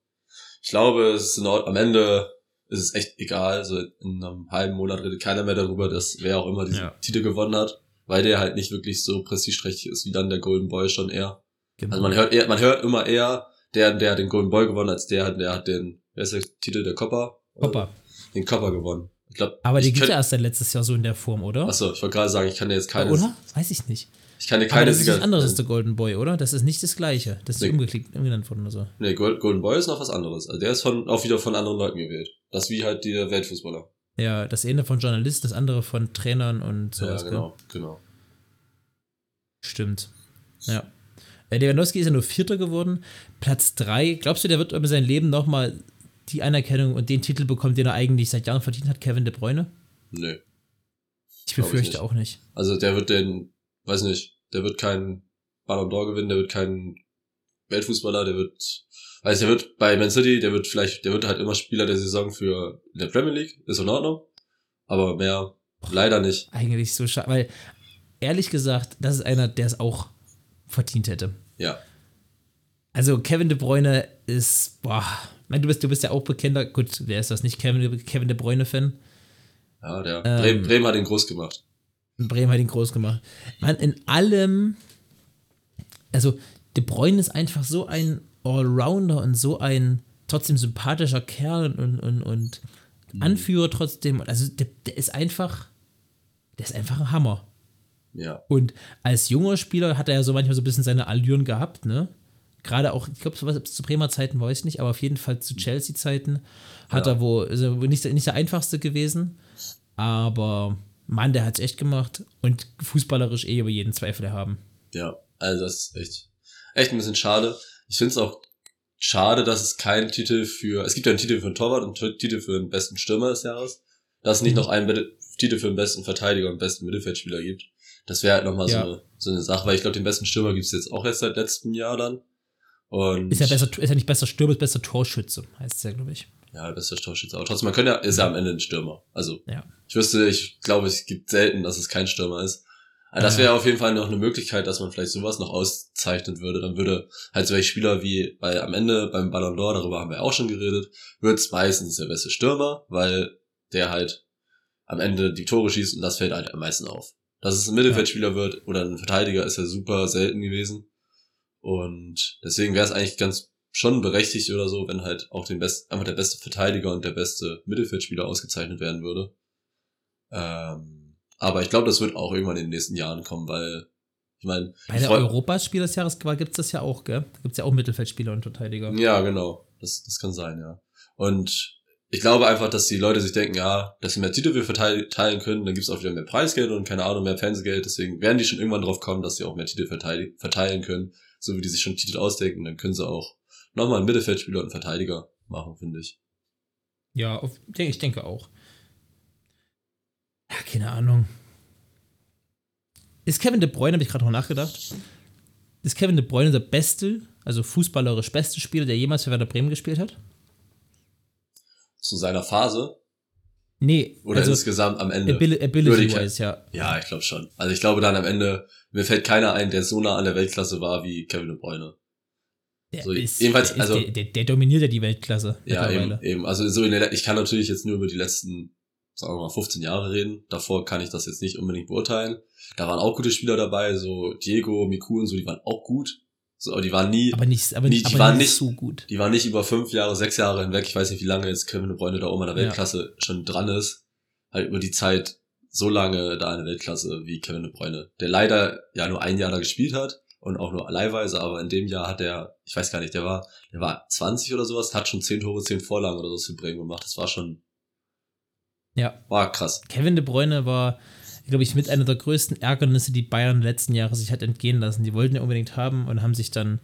D: ich glaube, es ist in Ordnung. am Ende ist es echt egal. So in einem halben Monat redet keiner mehr darüber, dass wer auch immer diesen
A: Ja.
D: Titel gewonnen hat, weil der halt nicht wirklich so prestigeträchtig ist wie dann der Golden Boy schon eher.
A: Genau.
D: Also man hört eher, man hört immer eher, der, der hat den Golden Boy gewonnen, als der, der hat den, wer ist der Titel, der Copper?
A: Hoppa.
D: Den Copper gewonnen. Ich glaube,
A: Aber die gibt ja erst letztes Jahr so in der Form, oder?
D: Achso, ich wollte gerade sagen, ich kann dir jetzt keine,
A: oder? Weiß ich nicht.
D: ich kann dir
A: Aber
D: keine
A: das ist
D: Sieger.
A: was anderes als der Golden Boy, oder? Das ist nicht das gleiche. Das ist
D: Nee.
A: umgeklickt, umgenannt worden oder so.
D: Nee, Gold- Golden Boy ist noch was anderes. Also der ist von, auch wieder von anderen Leuten gewählt. Das ist wie halt die Weltfußballer.
A: Ja, das eine von Journalisten, das andere von Trainern und sowas.
D: ja, genau, genau.
A: Stimmt. Ja. Äh, Lewandowski ist ja nur Vierter geworden. Platz 3. Glaubst du, der wird über sein Leben nochmal die Anerkennung und den Titel bekommen, den er eigentlich seit Jahren verdient hat, Kevin De Bruyne?
D: Nö.
A: Ich
D: Glaub ich
A: befürchte
D: nicht.
A: auch nicht.
D: Also der wird den, weiß nicht, der wird keinen Ballon d'Or gewinnen, der wird keinen Weltfußballer, der wird, weiß der wird bei Man City, der wird vielleicht, der wird halt immer Spieler der Saison für in der Premier League, ist in Ordnung, aber mehr leider nicht.
A: Eigentlich so schade, weil ehrlich gesagt, das ist einer, der es auch verdient hätte.
D: Ja,
A: Also Kevin De Bruyne ist, boah, ich meine, du bist, du bist ja auch bekannter, gut, wer ist das nicht, Kevin, Kevin De Bruyne-Fan?
D: ja, der
A: Ähm.
D: Bremen, Bremen hat ihn groß gemacht.
A: Bremen hat ihn groß gemacht. Man, in allem, also De Bruyne ist einfach so ein Allrounder und so ein trotzdem sympathischer Kerl und, und, und Anführer trotzdem. Also der, der ist einfach, der ist einfach ein Hammer.
D: Ja,
A: Und als junger Spieler hat er ja so manchmal so ein bisschen seine Allüren gehabt, ne? Gerade auch, ich glaube, zu Bremer Zeiten weiß ich nicht, aber auf jeden Fall zu Chelsea-Zeiten hat
D: Ja.
A: er wo, also nicht, nicht der einfachste gewesen, aber Mann, der hat es echt gemacht und fußballerisch eh über jeden Zweifel haben.
D: ja, also das ist echt, echt ein bisschen schade. Ich finde es auch schade, dass es keinen Titel für, es gibt ja einen Titel für einen Torwart und einen Titel für den besten Stürmer des Jahres, dass es nicht
A: Mhm.
D: noch einen Be- Titel für den besten Verteidiger und besten Mittelfeldspieler gibt. Das wäre halt nochmal
A: Ja.
D: so, eine, so eine Sache, weil ich glaube, den besten Stürmer gibt's jetzt auch erst seit letztem Jahr dann. Und
A: Ist ja, besser, ist ja nicht besser Stürmer, ist besser Torschütze, heißt es ja, glaube ich.
D: Ja, bester Torschütze. Aber trotzdem, man könnte ja, ist ja am Ende ein Stürmer. Also,
A: Ja.
D: ich wüsste, ich glaube, es gibt selten, dass es kein Stürmer ist. Also das
A: Ja.
D: wäre auf jeden Fall noch eine Möglichkeit, dass man vielleicht sowas noch auszeichnen würde. Dann würde halt solche Spieler wie bei am Ende beim Ballon d'Or, darüber haben wir auch schon geredet, wird es meistens der beste Stürmer, weil der halt am Ende die Tore schießt und das fällt halt am meisten auf. Dass es ein Mittelfeldspieler wird oder ein Verteidiger ist ja super selten gewesen. Und deswegen wäre es eigentlich ganz schon berechtigt oder so, wenn halt auch den best, einfach der beste Verteidiger und der beste Mittelfeldspieler ausgezeichnet werden würde. Ähm, aber ich glaube, das wird auch irgendwann in den nächsten Jahren kommen, weil ich meine,
A: Bei der Europaspiel des Jahres gibt es das ja auch, gell? Da gibt es ja auch Mittelfeldspieler und Verteidiger.
D: ja, genau, das, das kann sein, ja. Und ich glaube einfach, dass die Leute sich denken, ja, dass sie mehr Titel wir verteilen teilen können, dann gibt's auch wieder mehr Preisgeld und keine Ahnung, mehr Fernsehgeld. Deswegen werden die schon irgendwann drauf kommen, dass sie auch mehr Titel verteil- verteilen können. So wie die sich schon Titel ausdenken, dann können sie auch nochmal einen Mittelfeldspieler und einen Verteidiger machen, finde ich.
A: Ja, ich denke auch. Ja, keine Ahnung. Ist Kevin De Bruyne, habe ich gerade noch nachgedacht, ist Kevin De Bruyne der beste, also fußballerisch beste Spieler, der jemals für Werder Bremen gespielt hat?
D: Zu seiner Phase
A: Nee,
D: oder
A: also
D: insgesamt am Ende.
A: Abil Ability-wise, ja.
D: Ja, ich glaube schon. Also ich glaube dann am Ende, mir fällt keiner ein, der so nah an der Weltklasse war wie Kevin De Bruyne.
A: Der,
D: So,
A: ist,
D: jedenfalls,
A: der, ist-
D: also-
A: der, der, der dominiert ja die Weltklasse
D: Ja, eben, eben. Also so in der, ich kann natürlich jetzt nur über die letzten, sagen wir mal, 15 Jahre reden. Davor kann ich das jetzt nicht unbedingt beurteilen. Da waren auch gute Spieler dabei, so Diego, Miku und so, die waren auch gut. So, aber die waren nie,
A: Aber nicht, aber, nicht,
D: die
A: aber
D: waren
A: nicht so gut.
D: die waren nicht über fünf Jahre, sechs Jahre hinweg. Ich weiß nicht, wie lange jetzt Kevin De Bruyne da oben an der
A: Ja.
D: Weltklasse schon dran ist. Halt über die Zeit so lange da an der Weltklasse wie Kevin De Bruyne. Der leider ja nur ein Jahr da gespielt hat und auch nur leihweise, aber in dem Jahr hat er, ich weiß gar nicht, der war, der war 20 oder sowas, hat schon 10 Tore, 10 Vorlagen oder so für Bremen gemacht. Das war schon,
A: Ja.
D: war krass.
A: Kevin De Bruyne war, glaube ich, mit einer der größten Ärgernisse, die Bayern letzten Jahre sich hat entgehen lassen. Die wollten ja unbedingt haben und haben sich dann,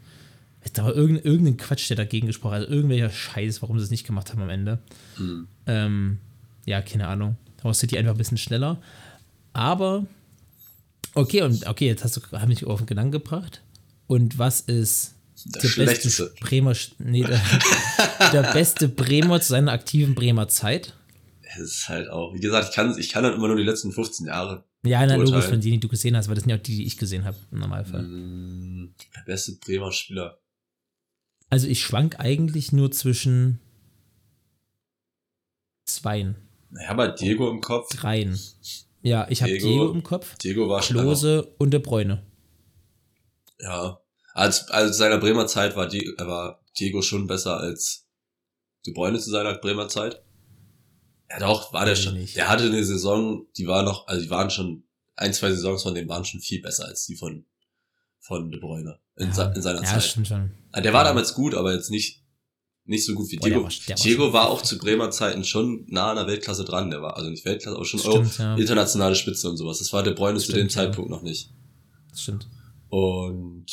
A: da war irgendein, irgendein Quatsch, der dagegen gesprochen hat, also irgendwelcher Scheiß, warum sie es nicht gemacht haben am Ende.
D: Hm.
A: Ähm, ja, keine Ahnung. Da war City einfach ein bisschen schneller. Aber, okay, und okay, jetzt hast du, mich auf den Gedanken gebracht. Und was ist
D: Der
A: der beste Bremer, nee, der, der beste Bremer zu seiner aktiven Bremer Zeit?
D: Es ist halt auch, wie gesagt, ich kann, ich kann dann immer nur die letzten 15 Jahre.
A: Ja, na, logisch von denen, die du gesehen hast, weil das sind ja auch die, die ich gesehen habe, im Normalfall.
D: Hm, Der beste Bremer Spieler.
A: Also ich schwank eigentlich nur zwischen zweien,
D: Ich habe halt Diego im Kopf.
A: dreien. Ja, ich habe
D: Diego.
A: Diego im Kopf,
D: Diego war schon einfach-
A: Klose und De Bruyne.
D: Ja. Als, als seiner Bremer Zeit war, Die, war Diego schon besser als De Bruyne zu seiner Bremer Zeit. Ja doch, war der schon.
A: nicht.
D: Der hatte eine Saison, die war noch, also die waren schon, ein, zwei Saisons von denen waren schon viel besser als die von, von De Bruyne in, se- in seiner
A: ja,
D: Zeit.
A: stimmt schon.
D: Ah, Der war damals gut, aber jetzt nicht, nicht so gut wie
A: Boah, der
D: Diego.
A: war- der war
D: Diego war auch zu Bremer Zeiten schon nah an der Weltklasse dran. Der war also nicht Weltklasse, aber schon
A: Stimmt, ja.
D: internationale Spitze und sowas. Das war der Bräune zu
A: Stimmt,
D: dem
A: ja.
D: Zeitpunkt noch nicht.
A: Das stimmt.
D: Und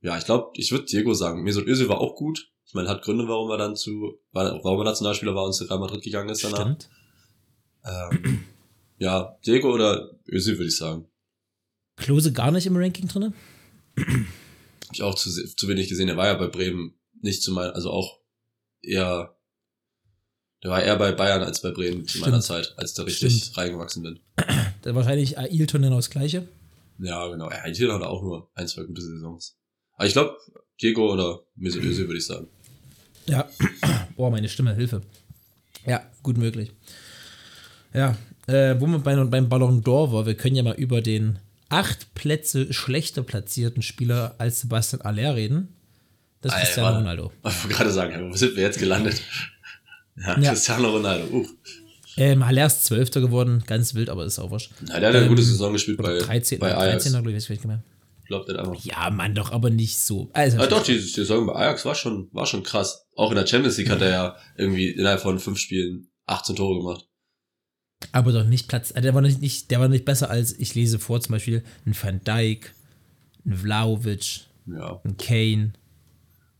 D: ja, ich glaube, ich würde Diego sagen. Mesut Özil war auch gut. Ich meine, hat Gründe, warum er dann zu, war- warum er Nationalspieler war und zu Real Madrid gegangen ist danach.
A: Stimmt.
D: Ähm, ja, Diego oder Özil würde ich sagen.
A: Klose gar nicht im Ranking drin?
D: Hab ich auch zu, zu wenig gesehen. Er war ja bei Bremen nicht zu meiner, also auch eher, der war eher bei Bayern als bei Bremen zu meiner. Zeit, als da richtig
A: Stimmt.
D: reingewachsen bin.
A: Da wahrscheinlich Ailton genau das gleiche.
D: Ja, genau. Hat hier hat auch nur ein, zwei gute Saisons. Aber ich glaube, Diego oder Mesut Özil würde ich sagen.
A: Ja. Boah, meine Stimme, Hilfe. Ja, gut möglich. Ja, äh, wo man bei, beim Ballon d'Or war, wir können ja mal über den acht Plätze schlechter platzierten Spieler als Sebastian Aller reden. Das ist
D: Alter.
A: Cristiano Ronaldo.
D: Ich wollte gerade sagen, wo sind wir jetzt gelandet? Ja,
A: Ja.
D: Cristiano Ronaldo. Uh.
A: Ähm, Aller ist Zwölfter geworden, ganz wild, aber ist auch wurscht.
D: Ja, der hat eine
A: Ähm,
D: gute Saison gespielt bei,
A: 13,
D: bei Ajax.
A: 13 glaube ich, weiß ich nicht mehr.
D: Der hat einfach.
A: Ja, Mann, doch, aber nicht so. Also,
D: Ah, doch, die Saison bei Ajax war schon, war schon krass. Auch in der Champions League hat er ja irgendwie innerhalb von fünf Spielen 18 Tore gemacht.
A: aber doch nicht Platz. Also der, war nicht, nicht, der war nicht besser als, ich lese vor, zum Beispiel ein Van Dijk, ein Vlaovic,
D: Ja.
A: ein Kane, ein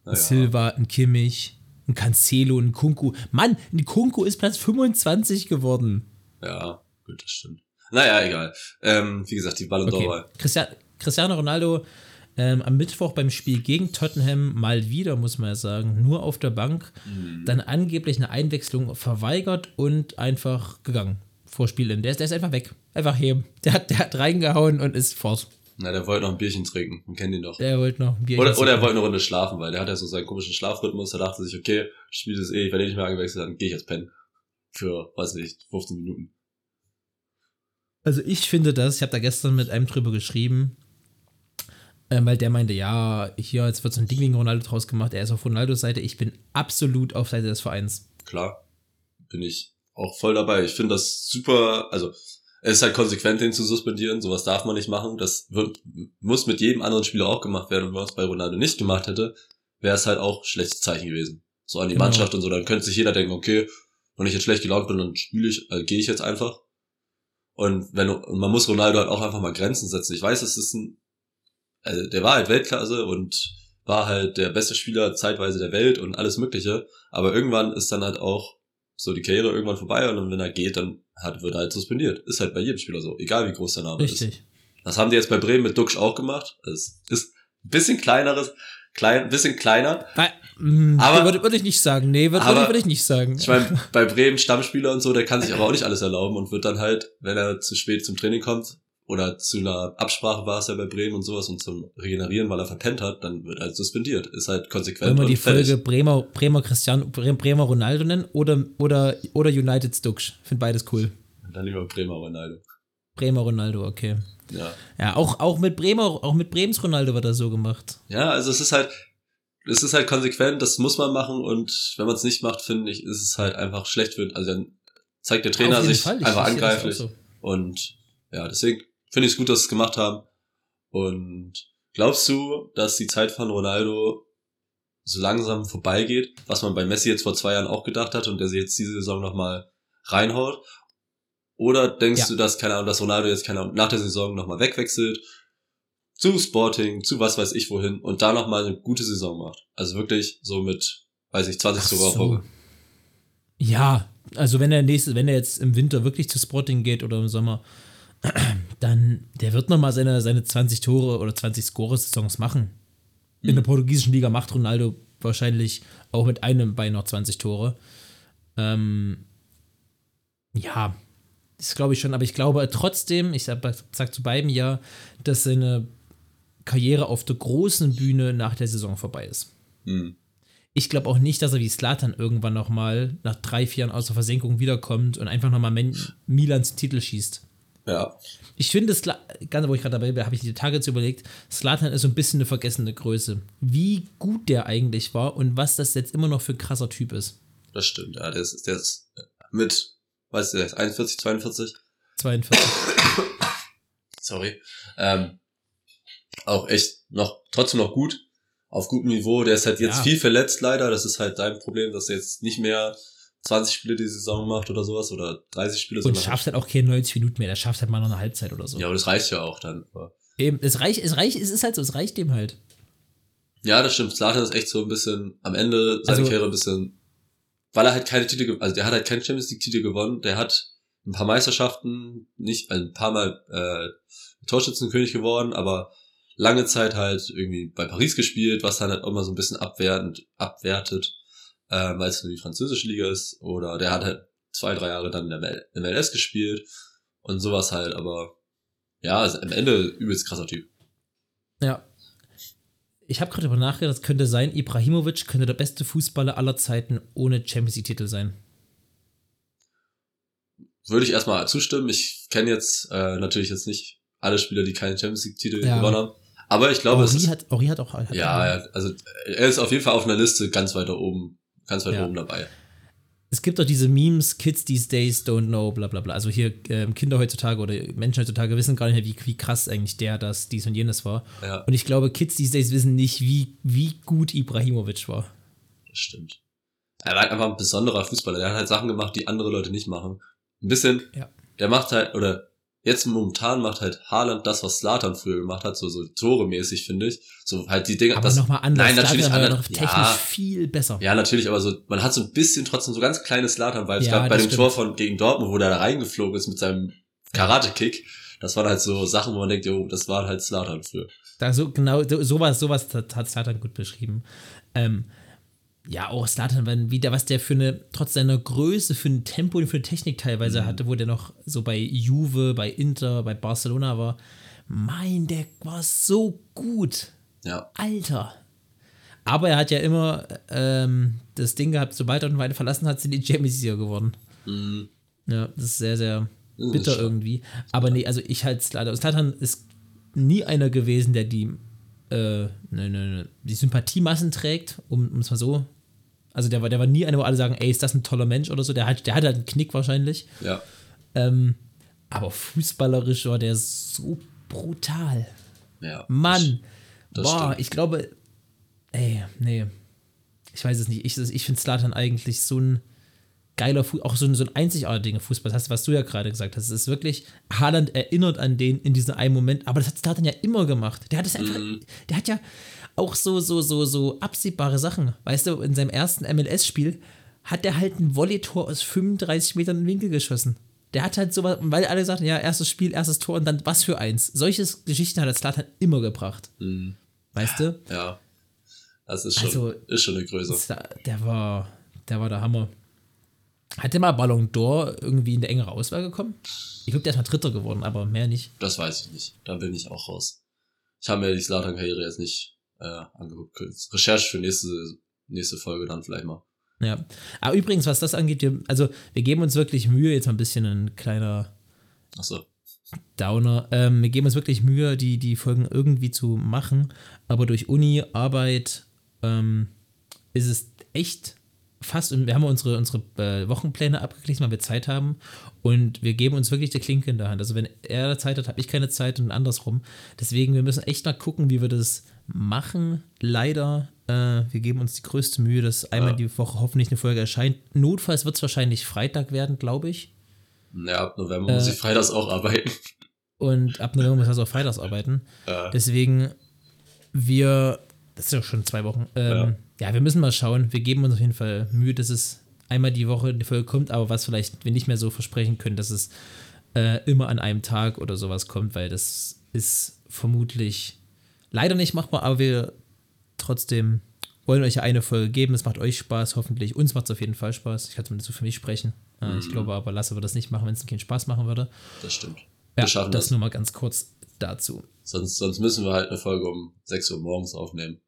D: Naja.
A: Silva, ein Kimmich, ein Cancelo, ein Kunku. Mann, ein Kunku ist Platz 25 geworden.
D: Ja, gut, das stimmt. Naja, egal. Ähm, wie gesagt, die Ballon d'Or
A: Okay.
D: war.
A: Christian, Cristiano Ronaldo ähm, am Mittwoch beim Spiel gegen Tottenham mal wieder, muss man ja sagen, nur auf der Bank,
D: Mhm.
A: dann angeblich eine Einwechslung verweigert und einfach gegangen. vor Spielende. Der, ist- der ist einfach weg. Einfach heben. Der hat, der hat reingehauen und ist fort.
D: Na, der wollte noch ein Bierchen trinken. Man kennt ihn doch.
A: Der wollte noch ein Bier.
D: Oder, oder er wollte eine Runde schlafen, weil der hat ja so seinen komischen Schlafrhythmus. Da dachte sich, okay, Spiel ist eh, ich werde eh nicht mehr angewechselt, dann gehe ich jetzt pennen. Für, weiß nicht, 15 Minuten.
A: Also ich finde das, ich habe da gestern mit einem drüber geschrieben, ähm, weil der meinte, ja, hier, jetzt wird so ein Ding wegen Ronaldo draus gemacht, er ist auf Ronaldos Seite, ich bin absolut auf Seite des Vereins.
D: Klar, bin ich auch voll dabei. Ich finde das super, also es ist halt konsequent, den zu suspendieren. Sowas darf man nicht machen. Das wird, muss mit jedem anderen Spieler auch gemacht werden. Und wenn man es bei Ronaldo nicht gemacht hätte, wäre es halt auch schlechtes Zeichen gewesen. So an die
A: Genau.
D: Mannschaft und so. Dann könnte sich jeder denken, okay, wenn ich jetzt schlecht gelaunt bin, dann spiele ich, äh, gehe ich jetzt einfach. Und wenn und man muss Ronaldo halt auch einfach mal Grenzen setzen. Ich weiß, es ist ein, also der war halt Weltklasse und war halt der beste Spieler zeitweise der Welt und alles Mögliche. Aber irgendwann ist dann halt auch so die Karriere irgendwann vorbei und wenn er geht, dann hat, wird er halt suspendiert. Ist halt bei jedem Spieler so, egal wie groß der Name ist.
A: Richtig.
D: Das haben die jetzt bei Bremen mit Duxch auch gemacht. Es ist ein bisschen kleineres, klein, bisschen kleiner.
A: Weil, mh,
D: Aber-
A: würde, würde ich nicht sagen. Nee, würde,
D: Aber-
A: würde ich nicht sagen.
D: Ich meine, bei Bremen Stammspieler und so, der kann sich aber auch nicht alles erlauben und wird dann halt, wenn er zu spät zum Training kommt oder zu einer Absprache war es ja bei Bremen und sowas und zum Regenerieren, weil er verpennt hat, dann wird er halt suspendiert. Ist halt konsequent
A: Wollen wir die
D: fertig.
A: Folge Bremer, Bremer Christian, Bre- Bremer Ronaldo nennen oder, oder, oder United Stux? Finde beides cool.
D: Dann lieber Bremer Ronaldo.
A: Bremer Ronaldo, okay.
D: Ja.
A: Ja, auch, auch mit Bremer, auch mit Brems Ronaldo wird das so gemacht.
D: Ja, also es ist halt, es ist halt konsequent, das muss man machen und wenn man es nicht macht, finde ich, ist es halt einfach schlecht also dann zeigt der Trainer sich
A: Fall,
D: einfach angreiflich.
A: so.
D: Und ja, deswegen finde ich es gut, dass sie es gemacht haben. Und glaubst du, dass die Zeit von Ronaldo so langsam vorbeigeht, was man bei Messi jetzt vor zwei Jahren auch gedacht hat und der sie jetzt diese Saison nochmal reinhaut? Oder denkst
A: Ja.
D: du, dass, keine Ahnung, dass Ronaldo jetzt, keine Ahnung, nach der Saison nochmal wegwechselt, zu Sporting, zu was weiß ich wohin und da nochmal eine gute Saison macht? Also wirklich so mit, weiß ich, 20
A: Ach
D: Tore auf. Folge.
A: Ja, also wenn er nächste, wenn er jetzt im Winter wirklich zu Sporting geht oder im Sommer, dann der wird noch mal seine, seine 20 Tore oder 20 Score-Saisons machen. In der portugiesischen Liga macht Ronaldo wahrscheinlich auch mit einem Bein noch 20 Tore. Ähm, ja, das glaube ich schon, aber ich glaube trotzdem, ich sag, sag zu beiden ja, dass seine Karriere auf der großen Bühne nach der Saison vorbei ist.
D: Hm.
A: Ich glaube auch nicht, dass er wie Slatan irgendwann noch mal nach drei, vier Jahren aus der Versenkung wiederkommt und einfach noch mal Men Milan zum Titel schießt.
D: Ja,
A: Ich finde, ganz wo ich gerade dabei bin, habe ich die Tage jetzt überlegt, Slatan ist so ein bisschen eine vergessene Größe. Wie gut der eigentlich war und was das jetzt immer noch für ein krasser Typ ist.
D: das stimmt. Ja, der ist, der ist mit, weißt du, der ist 41, 42.
A: 42.
D: sorry, ähm, auch echt noch, trotzdem noch gut, auf gutem Niveau. Der ist halt jetzt
A: Ja.
D: viel verletzt leider. Das ist halt sein Problem, dass er jetzt nicht mehr 20 Spiele die Saison macht oder sowas oder 30 Spiele.
A: Und schafft halt auch keine 90 Minuten mehr. Der schafft halt mal noch eine Halbzeit oder so.
D: ja, aber das reicht ja auch dann.
A: Eben, es reicht, es reicht, es ist halt so, es reicht dem halt.
D: Ja, das stimmt. Zlatan ist echt so ein bisschen am Ende seiner
A: Also-
D: Karriere ein bisschen, weil er halt keine Titel, also der hat halt keinen Champions League Titel gewonnen. Der hat ein paar Meisterschaften, nicht, also ein paar Mal äh, Torschützenkönig geworden, aber lange Zeit halt irgendwie bei Paris gespielt, was dann halt auch immer so ein bisschen abwertend, abwertet, äh, weil es nur die französische Liga ist. Oder der hat halt zwei, drei Jahre dann in der ML MLS gespielt und sowas halt, aber ja, also am Ende übelst krasser Typ.
A: Ja. Ich habe gerade darüber nachgedacht, das könnte sein, Ibrahimovic könnte der beste Fußballer aller Zeiten ohne Champions League-Titel sein.
D: würde ich erstmal zustimmen. Ich kenne jetzt äh, natürlich jetzt nicht alle Spieler, die keinen Champions League Titel
A: Ja.
D: gewonnen haben. Aber ich glaube, es
A: Henri
D: ist,
A: hat, Henri hat auch. Hat
D: ja, ja, also er ist auf jeden Fall auf einer Liste ganz weiter oben, ganz weit
A: Ja.
D: oben dabei.
A: Es gibt doch diese Memes, Kids these days don't know, bla bla bla. Also hier ähm, Kinder heutzutage oder Menschen heutzutage wissen gar nicht mehr, wie, wie krass eigentlich der, das, dies und jenes war.
D: Ja,
A: Und ich glaube, Kids these days wissen nicht, wie, wie gut Ibrahimovic war.
D: das stimmt. Er war einfach ein besonderer Fußballer. Der hat halt Sachen gemacht, die andere Leute nicht machen. Ein bisschen,
A: Ja.
D: der macht halt, oder jetzt momentan macht halt Haaland das, was Slatan früher gemacht hat, so, so Tore-mäßig, finde ich. So halt die Dinge,
A: Aber
D: das,
A: nochmal anders.
D: Nein, natürlich
A: Zlatan
D: anders.
A: noch technisch
D: Ja.
A: viel besser.
D: Ja, natürlich, aber so, man hat so ein bisschen trotzdem so ganz kleine Slatan-Vibes
A: Ja,
D: gehabt bei
A: das
D: dem
A: stimmt.
D: Tor von gegen Dortmund, wo der da reingeflogen ist mit seinem Karate-Kick. Das waren halt so Sachen, wo man denkt, jo, das war halt Slatan für.
A: Da so, genau, so, sowas, sowas hat, hat Zlatan gut beschrieben. Ähm, ja, auch Slatan, wenn wieder, was der für eine, trotz seiner Größe, für ein Tempo und für eine Technik teilweise
D: Mhm.
A: hatte, wo der noch so bei Juve, bei Inter, bei Barcelona war. Mein, der war so gut.
D: Ja.
A: Alter. Aber er hat ja immer ähm, das Ding gehabt, sobald er den Weide verlassen hat, sind die Champions League geworden.
D: Mhm.
A: Ja, das ist sehr, sehr bitter irgendwie. Aber nee, also ich halt Slatan. Slatan ist nie einer gewesen, der die, äh, ne, ne, ne, die Sympathiemassen trägt, um es mal so. Also der war, der war nie einer, wo alle sagen, ey, ist das ein toller Mensch oder so. Der hat, der hat halt einen Knick wahrscheinlich.
D: Ja.
A: Ähm, aber fußballerisch war der so brutal.
D: Ja.
A: Mann.
D: das
A: Boah,
D: stimmt.
A: ich glaube, ey, nee. Ich weiß es nicht. Ich, ich finde Slatan eigentlich so ein geiler Fußball, auch so ein, so ein einzigartiger Fußball. Das heißt, was du ja gerade gesagt hast. Es ist wirklich, Haaland erinnert an den in diesem einen Moment, aber das hat Slatan ja immer gemacht. Der hat es einfach,
D: Mhm.
A: der hat ja auch so, so, so, so absehbare Sachen. Weißt du, in seinem ersten MLS-Spiel hat der halt ein Volley-Tor aus 35 Metern in den Winkel geschossen. Der hat halt sowas, weil alle sagten, ja, erstes Spiel, erstes Tor und dann was für eins. Solche Geschichten hat der Slatan immer gebracht.
D: Mhm.
A: Weißt du?
D: Ja. Das ist schon,
A: Also-
D: ist schon eine Größe.
A: Der war, der war der Hammer. Hat der mal Ballon d'Or irgendwie in der engere Auswahl gekommen? Ich glaube, der ist mal Dritter geworden, aber mehr nicht.
D: Das weiß ich nicht. Da bin ich auch raus. Ich habe mir die Slatan-Karriere jetzt nicht äh, angeguckt. Recherche für nächste, nächste Folge dann vielleicht mal.
A: Ja. Aber übrigens, was das angeht, wir, also wir geben uns wirklich Mühe, jetzt mal ein bisschen ein kleiner
D: Achso.
A: Downer. Ähm, wir geben uns wirklich Mühe, die, die Folgen irgendwie zu machen, aber durch Uni, Arbeit ähm, ist es echt fast, und wir haben unsere, unsere äh, Wochenpläne abgeglichen, weil wir Zeit haben und wir geben uns wirklich die Klinke in der Hand. Also wenn er Zeit hat, habe ich keine Zeit und andersrum. Deswegen, wir müssen echt mal gucken, wie wir das machen. Leider, äh, wir geben uns die größte Mühe, dass einmal
D: Ja.
A: die Woche hoffentlich eine Folge erscheint. Notfalls wird es wahrscheinlich Freitag werden, glaube ich.
D: Ja, ab November muss
A: Äh,
D: ich freitags auch arbeiten.
A: Und ab November muss er auch freitags arbeiten.
D: Äh,
A: Deswegen, wir, das ist ja schon zwei Wochen. Ähm, ja. Wir müssen mal schauen. Wir geben uns auf jeden Fall Mühe, dass es einmal die Woche die Folge kommt, aber was vielleicht wir nicht mehr so versprechen können, dass es äh, immer an einem Tag oder sowas kommt, weil das ist vermutlich leider nicht machbar, aber wir trotzdem wollen euch ja eine Folge geben. Es macht euch Spaß, hoffentlich. Uns macht es auf jeden Fall Spaß. Ich kann zumindest so für mich sprechen. Äh, Ich glaube aber, Lasse würde das nicht machen, wenn es keinen Spaß machen würde.
D: das stimmt.
A: Ja,
D: Wir schaffen
A: das
D: das.
A: nur mal ganz kurz dazu.
D: Sonst, sonst müssen wir halt eine Folge um 6 Uhr morgens aufnehmen.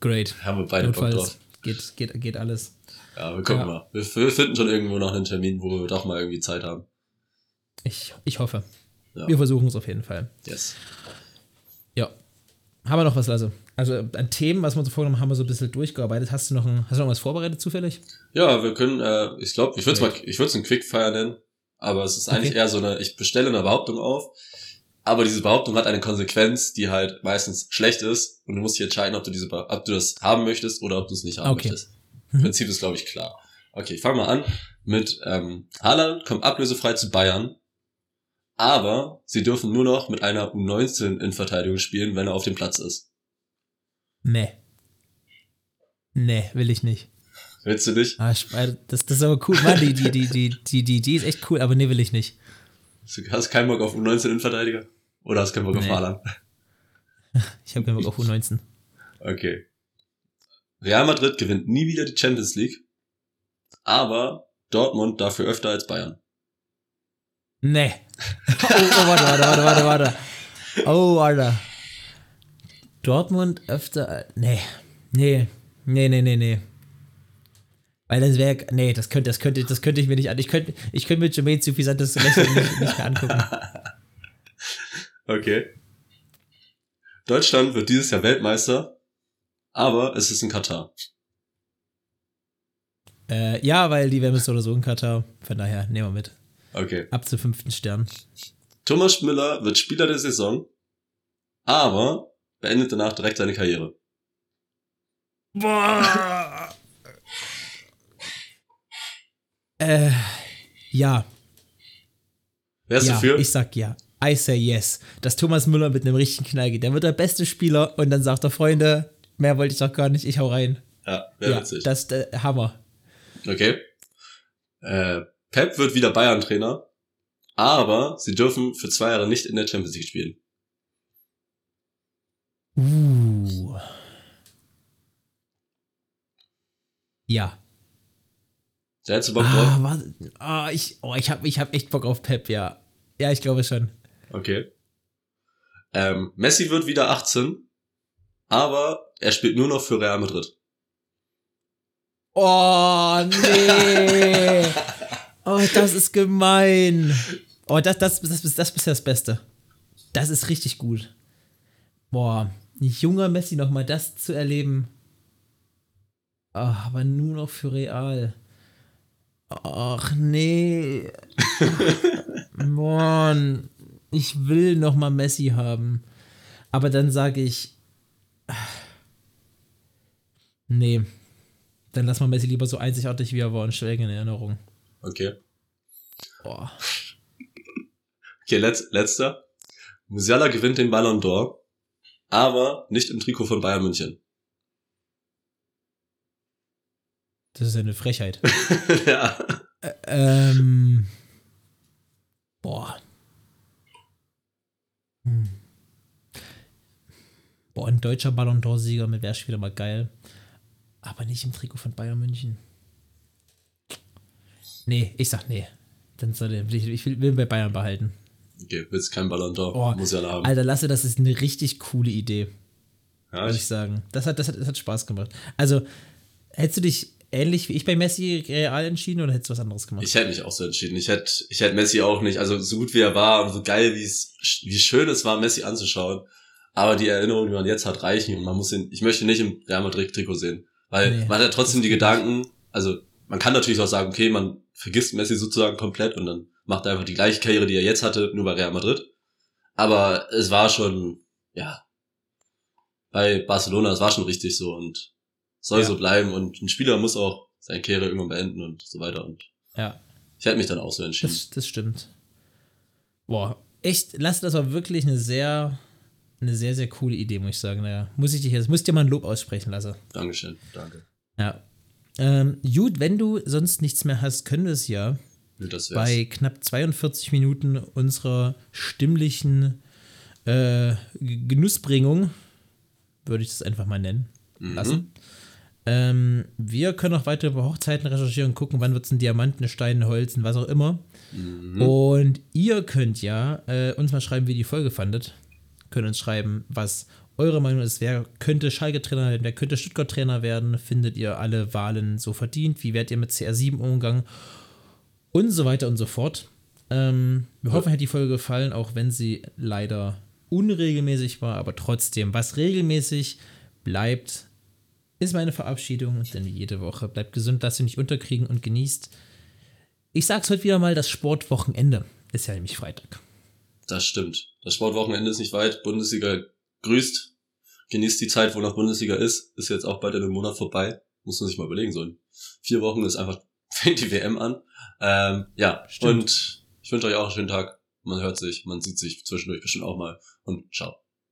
A: Great.
D: Haben wir beide Bock
A: Notfalls
D: drauf.
A: geht, geht, geht alles.
D: Ja, wir gucken
A: Ja.
D: mal. Wir, wir finden schon irgendwo noch einen Termin, wo wir doch mal irgendwie Zeit haben.
A: Ich, ich hoffe.
D: Ja.
A: Wir versuchen es auf jeden Fall.
D: Yes.
A: Ja. Haben wir noch was, Lasse? Also an Themen, was wir uns vorgenommen haben, haben wir so ein bisschen durchgearbeitet. Hast du noch, ein, hast du noch was vorbereitet zufällig?
D: Ja, wir können, äh, ich glaube, ich würde es mal, ich würde es ein Quickfire nennen, aber es ist eigentlich
A: Okay.
D: eher so eine, ich bestelle eine Behauptung auf, aber diese Behauptung hat eine Konsequenz, die halt meistens schlecht ist und du musst dich entscheiden, ob du diese, ob du das haben möchtest oder ob du es nicht haben
A: Okay.
D: möchtest.
A: Mhm.
D: Prinzip ist, glaube ich, klar. Okay, ich fange mal an mit ähm, Haaland kommt ablösefrei zu Bayern, aber sie dürfen nur noch mit einer U19 in Verteidigung spielen, wenn er auf dem Platz ist.
A: Nee. Nee, will ich nicht.
D: Willst du nicht?
A: Ah, äh, das, das ist aber cool. Mann, die, die, die, die, die, die Idee ist echt cool, aber nee, will ich nicht.
D: Du hast keinen Bock auf U19 in Verteidiger? Oder hast keinen Bock auf
A: Nee.
D: Haaland?
A: Ich habe keinen Bock auf U19.
D: Okay. Real Madrid gewinnt nie wieder die Champions League, aber Dortmund dafür öfter als Bayern.
A: Nee. Oh, oh, warte, warte, warte, warte, warte. Oh, warte. Dortmund öfter. Nee. Nee. Nee, nee, nee, nee. Weil das wäre. Nee, das könnte, das könnte, das könnte ich mir nicht an. Ich könnte, ich könnte mir Jermaine Suffisant das Lächeln nicht, nicht mehr angucken.
D: Okay. Deutschland wird dieses Jahr Weltmeister, aber es ist in Katar.
A: Äh, ja, weil die WM ist so oder so in Katar. Von daher, nehmen wir mit.
D: Okay.
A: Ab zu fünften Stern.
D: Thomas Müller wird Spieler der Saison, aber beendet danach direkt seine Karriere.
A: Boah. Äh, ja.
D: Wer ist
A: ja,
D: dafür?
A: ich sag ja. I say yes. Dass Thomas Müller mit einem richtigen Knall geht. Der wird der beste Spieler und dann sagt er, Freunde, mehr wollte ich doch gar nicht, ich hau rein.
D: ja, wäre
A: ja,
D: witzig.
A: das ist der Hammer.
D: Okay. Äh, Pep wird wieder Bayern-Trainer, aber sie dürfen für zwei Jahre nicht in der Champions League spielen.
A: Uh. Ja.
D: Der hättest du Bock drauf?
A: Ah, ah, ich, oh, ich habe ich hab echt Bock auf Pep, ja. Ja, ich glaube schon.
D: Okay. Ähm, Messi wird wieder 18, aber er spielt nur noch für Real Madrid.
A: Oh, nee. oh, das ist gemein. Oh, das, das, das, das, das ist das Beste. Das ist richtig gut. Boah, ein junger Messi nochmal das zu erleben. Oh, aber nur noch für Real. Ach nee. Mann, ich will noch mal Messi haben. Aber dann sage ich, nee, dann lass mal Messi lieber so einzigartig wie er war und schwelgen in Erinnerung.
D: Okay.
A: Boah.
D: Okay, letz, letzter. Musiala gewinnt den Ballon d'Or, aber nicht im Trikot von Bayern München.
A: Das ist eine Frechheit.
D: ja.
A: Ä ähm. Boah. Hm. Boah, ein deutscher Ballon d'Or-Sieger wäre schon wieder mal geil. Aber nicht im Trikot von Bayern München. Nee, ich sag nee. Dann soll er, ich, ich will, will bei Bayern behalten.
D: Okay, willst kein Ballon d'Or,
A: Oh,
D: muss ja haben.
A: Alter, lasse, das ist eine richtig coole Idee,
D: ja,
A: muss ich
D: ich,
A: sagen. Das hat, das, hat, das hat Spaß gemacht. Also, hättest du dich ähnlich wie ich bei Messi real entschieden oder hättest du was anderes gemacht?
D: ich hätte mich auch so entschieden. Ich hätte, ich hätte Messi auch nicht, also so gut wie er war und so geil wie es, wie schön es war, Messi anzuschauen. Aber die Erinnerungen, die man jetzt hat, reichen und man muss ihn, ich möchte ihn nicht im Real Madrid Trikot sehen. Weil
A: Nee,
D: man hat ja trotzdem die Gedanken, also man kann natürlich auch sagen, okay, man vergisst Messi sozusagen komplett und dann macht er einfach die gleiche Karriere, die er jetzt hatte, nur bei Real Madrid. Aber es war schon, ja, bei Barcelona, es war schon richtig so und soll
A: Ja.
D: so bleiben und ein Spieler muss auch seine Karriere irgendwann beenden und so weiter und
A: ja.
D: ich hätte mich dann auch so entschieden.
A: Das, das stimmt. Boah, echt, lass das war wirklich eine sehr, eine sehr, sehr coole Idee, muss ich sagen. Naja, muss ich dich jetzt, muss dir mal ein Lob aussprechen lassen.
D: Dankeschön, danke.
A: Ja. Ähm, gut, wenn du sonst nichts mehr hast, können wir es ja bei knapp 42 Minuten unserer stimmlichen äh, Genussbringung, würde ich das einfach mal nennen,
D: Mhm.
A: lassen. Ähm, wir können auch weiter über Hochzeiten recherchieren, gucken, wann wird es ein Diamanten, Stein, Holz und was auch immer.
D: Mhm.
A: Und ihr könnt ja äh, uns mal schreiben, wie ihr die Folge fandet. Könnt uns schreiben, was eure Meinung ist. Wer könnte Schalke-Trainer werden? Wer könnte Stuttgart-Trainer werden? Findet ihr alle Wahlen so verdient? Wie werdet ihr mit CR7 umgegangen? Und so weiter und so fort. Ähm, wir hoffen, hat die Folge gefallen, auch wenn sie leider unregelmäßig war, aber trotzdem, was regelmäßig bleibt, ist meine Verabschiedung. Denn wie jede Woche bleibt gesund, lasst ihr nicht unterkriegen und genießt. Ich sag's heute wieder mal, das Sportwochenende ist ja nämlich Freitag.
D: Das stimmt. Das Sportwochenende ist nicht weit. Bundesliga grüßt. Genießt die Zeit, wo noch Bundesliga ist. Ist jetzt auch bald in einem Monat vorbei. Muss man sich mal überlegen. So in vier Wochen ist einfach, fängt die WM an. Ähm, ja,
A: Stimmt.
D: und ich wünsche euch auch einen schönen Tag. Man hört sich, man sieht sich zwischendurch bestimmt auch mal. Und ciao.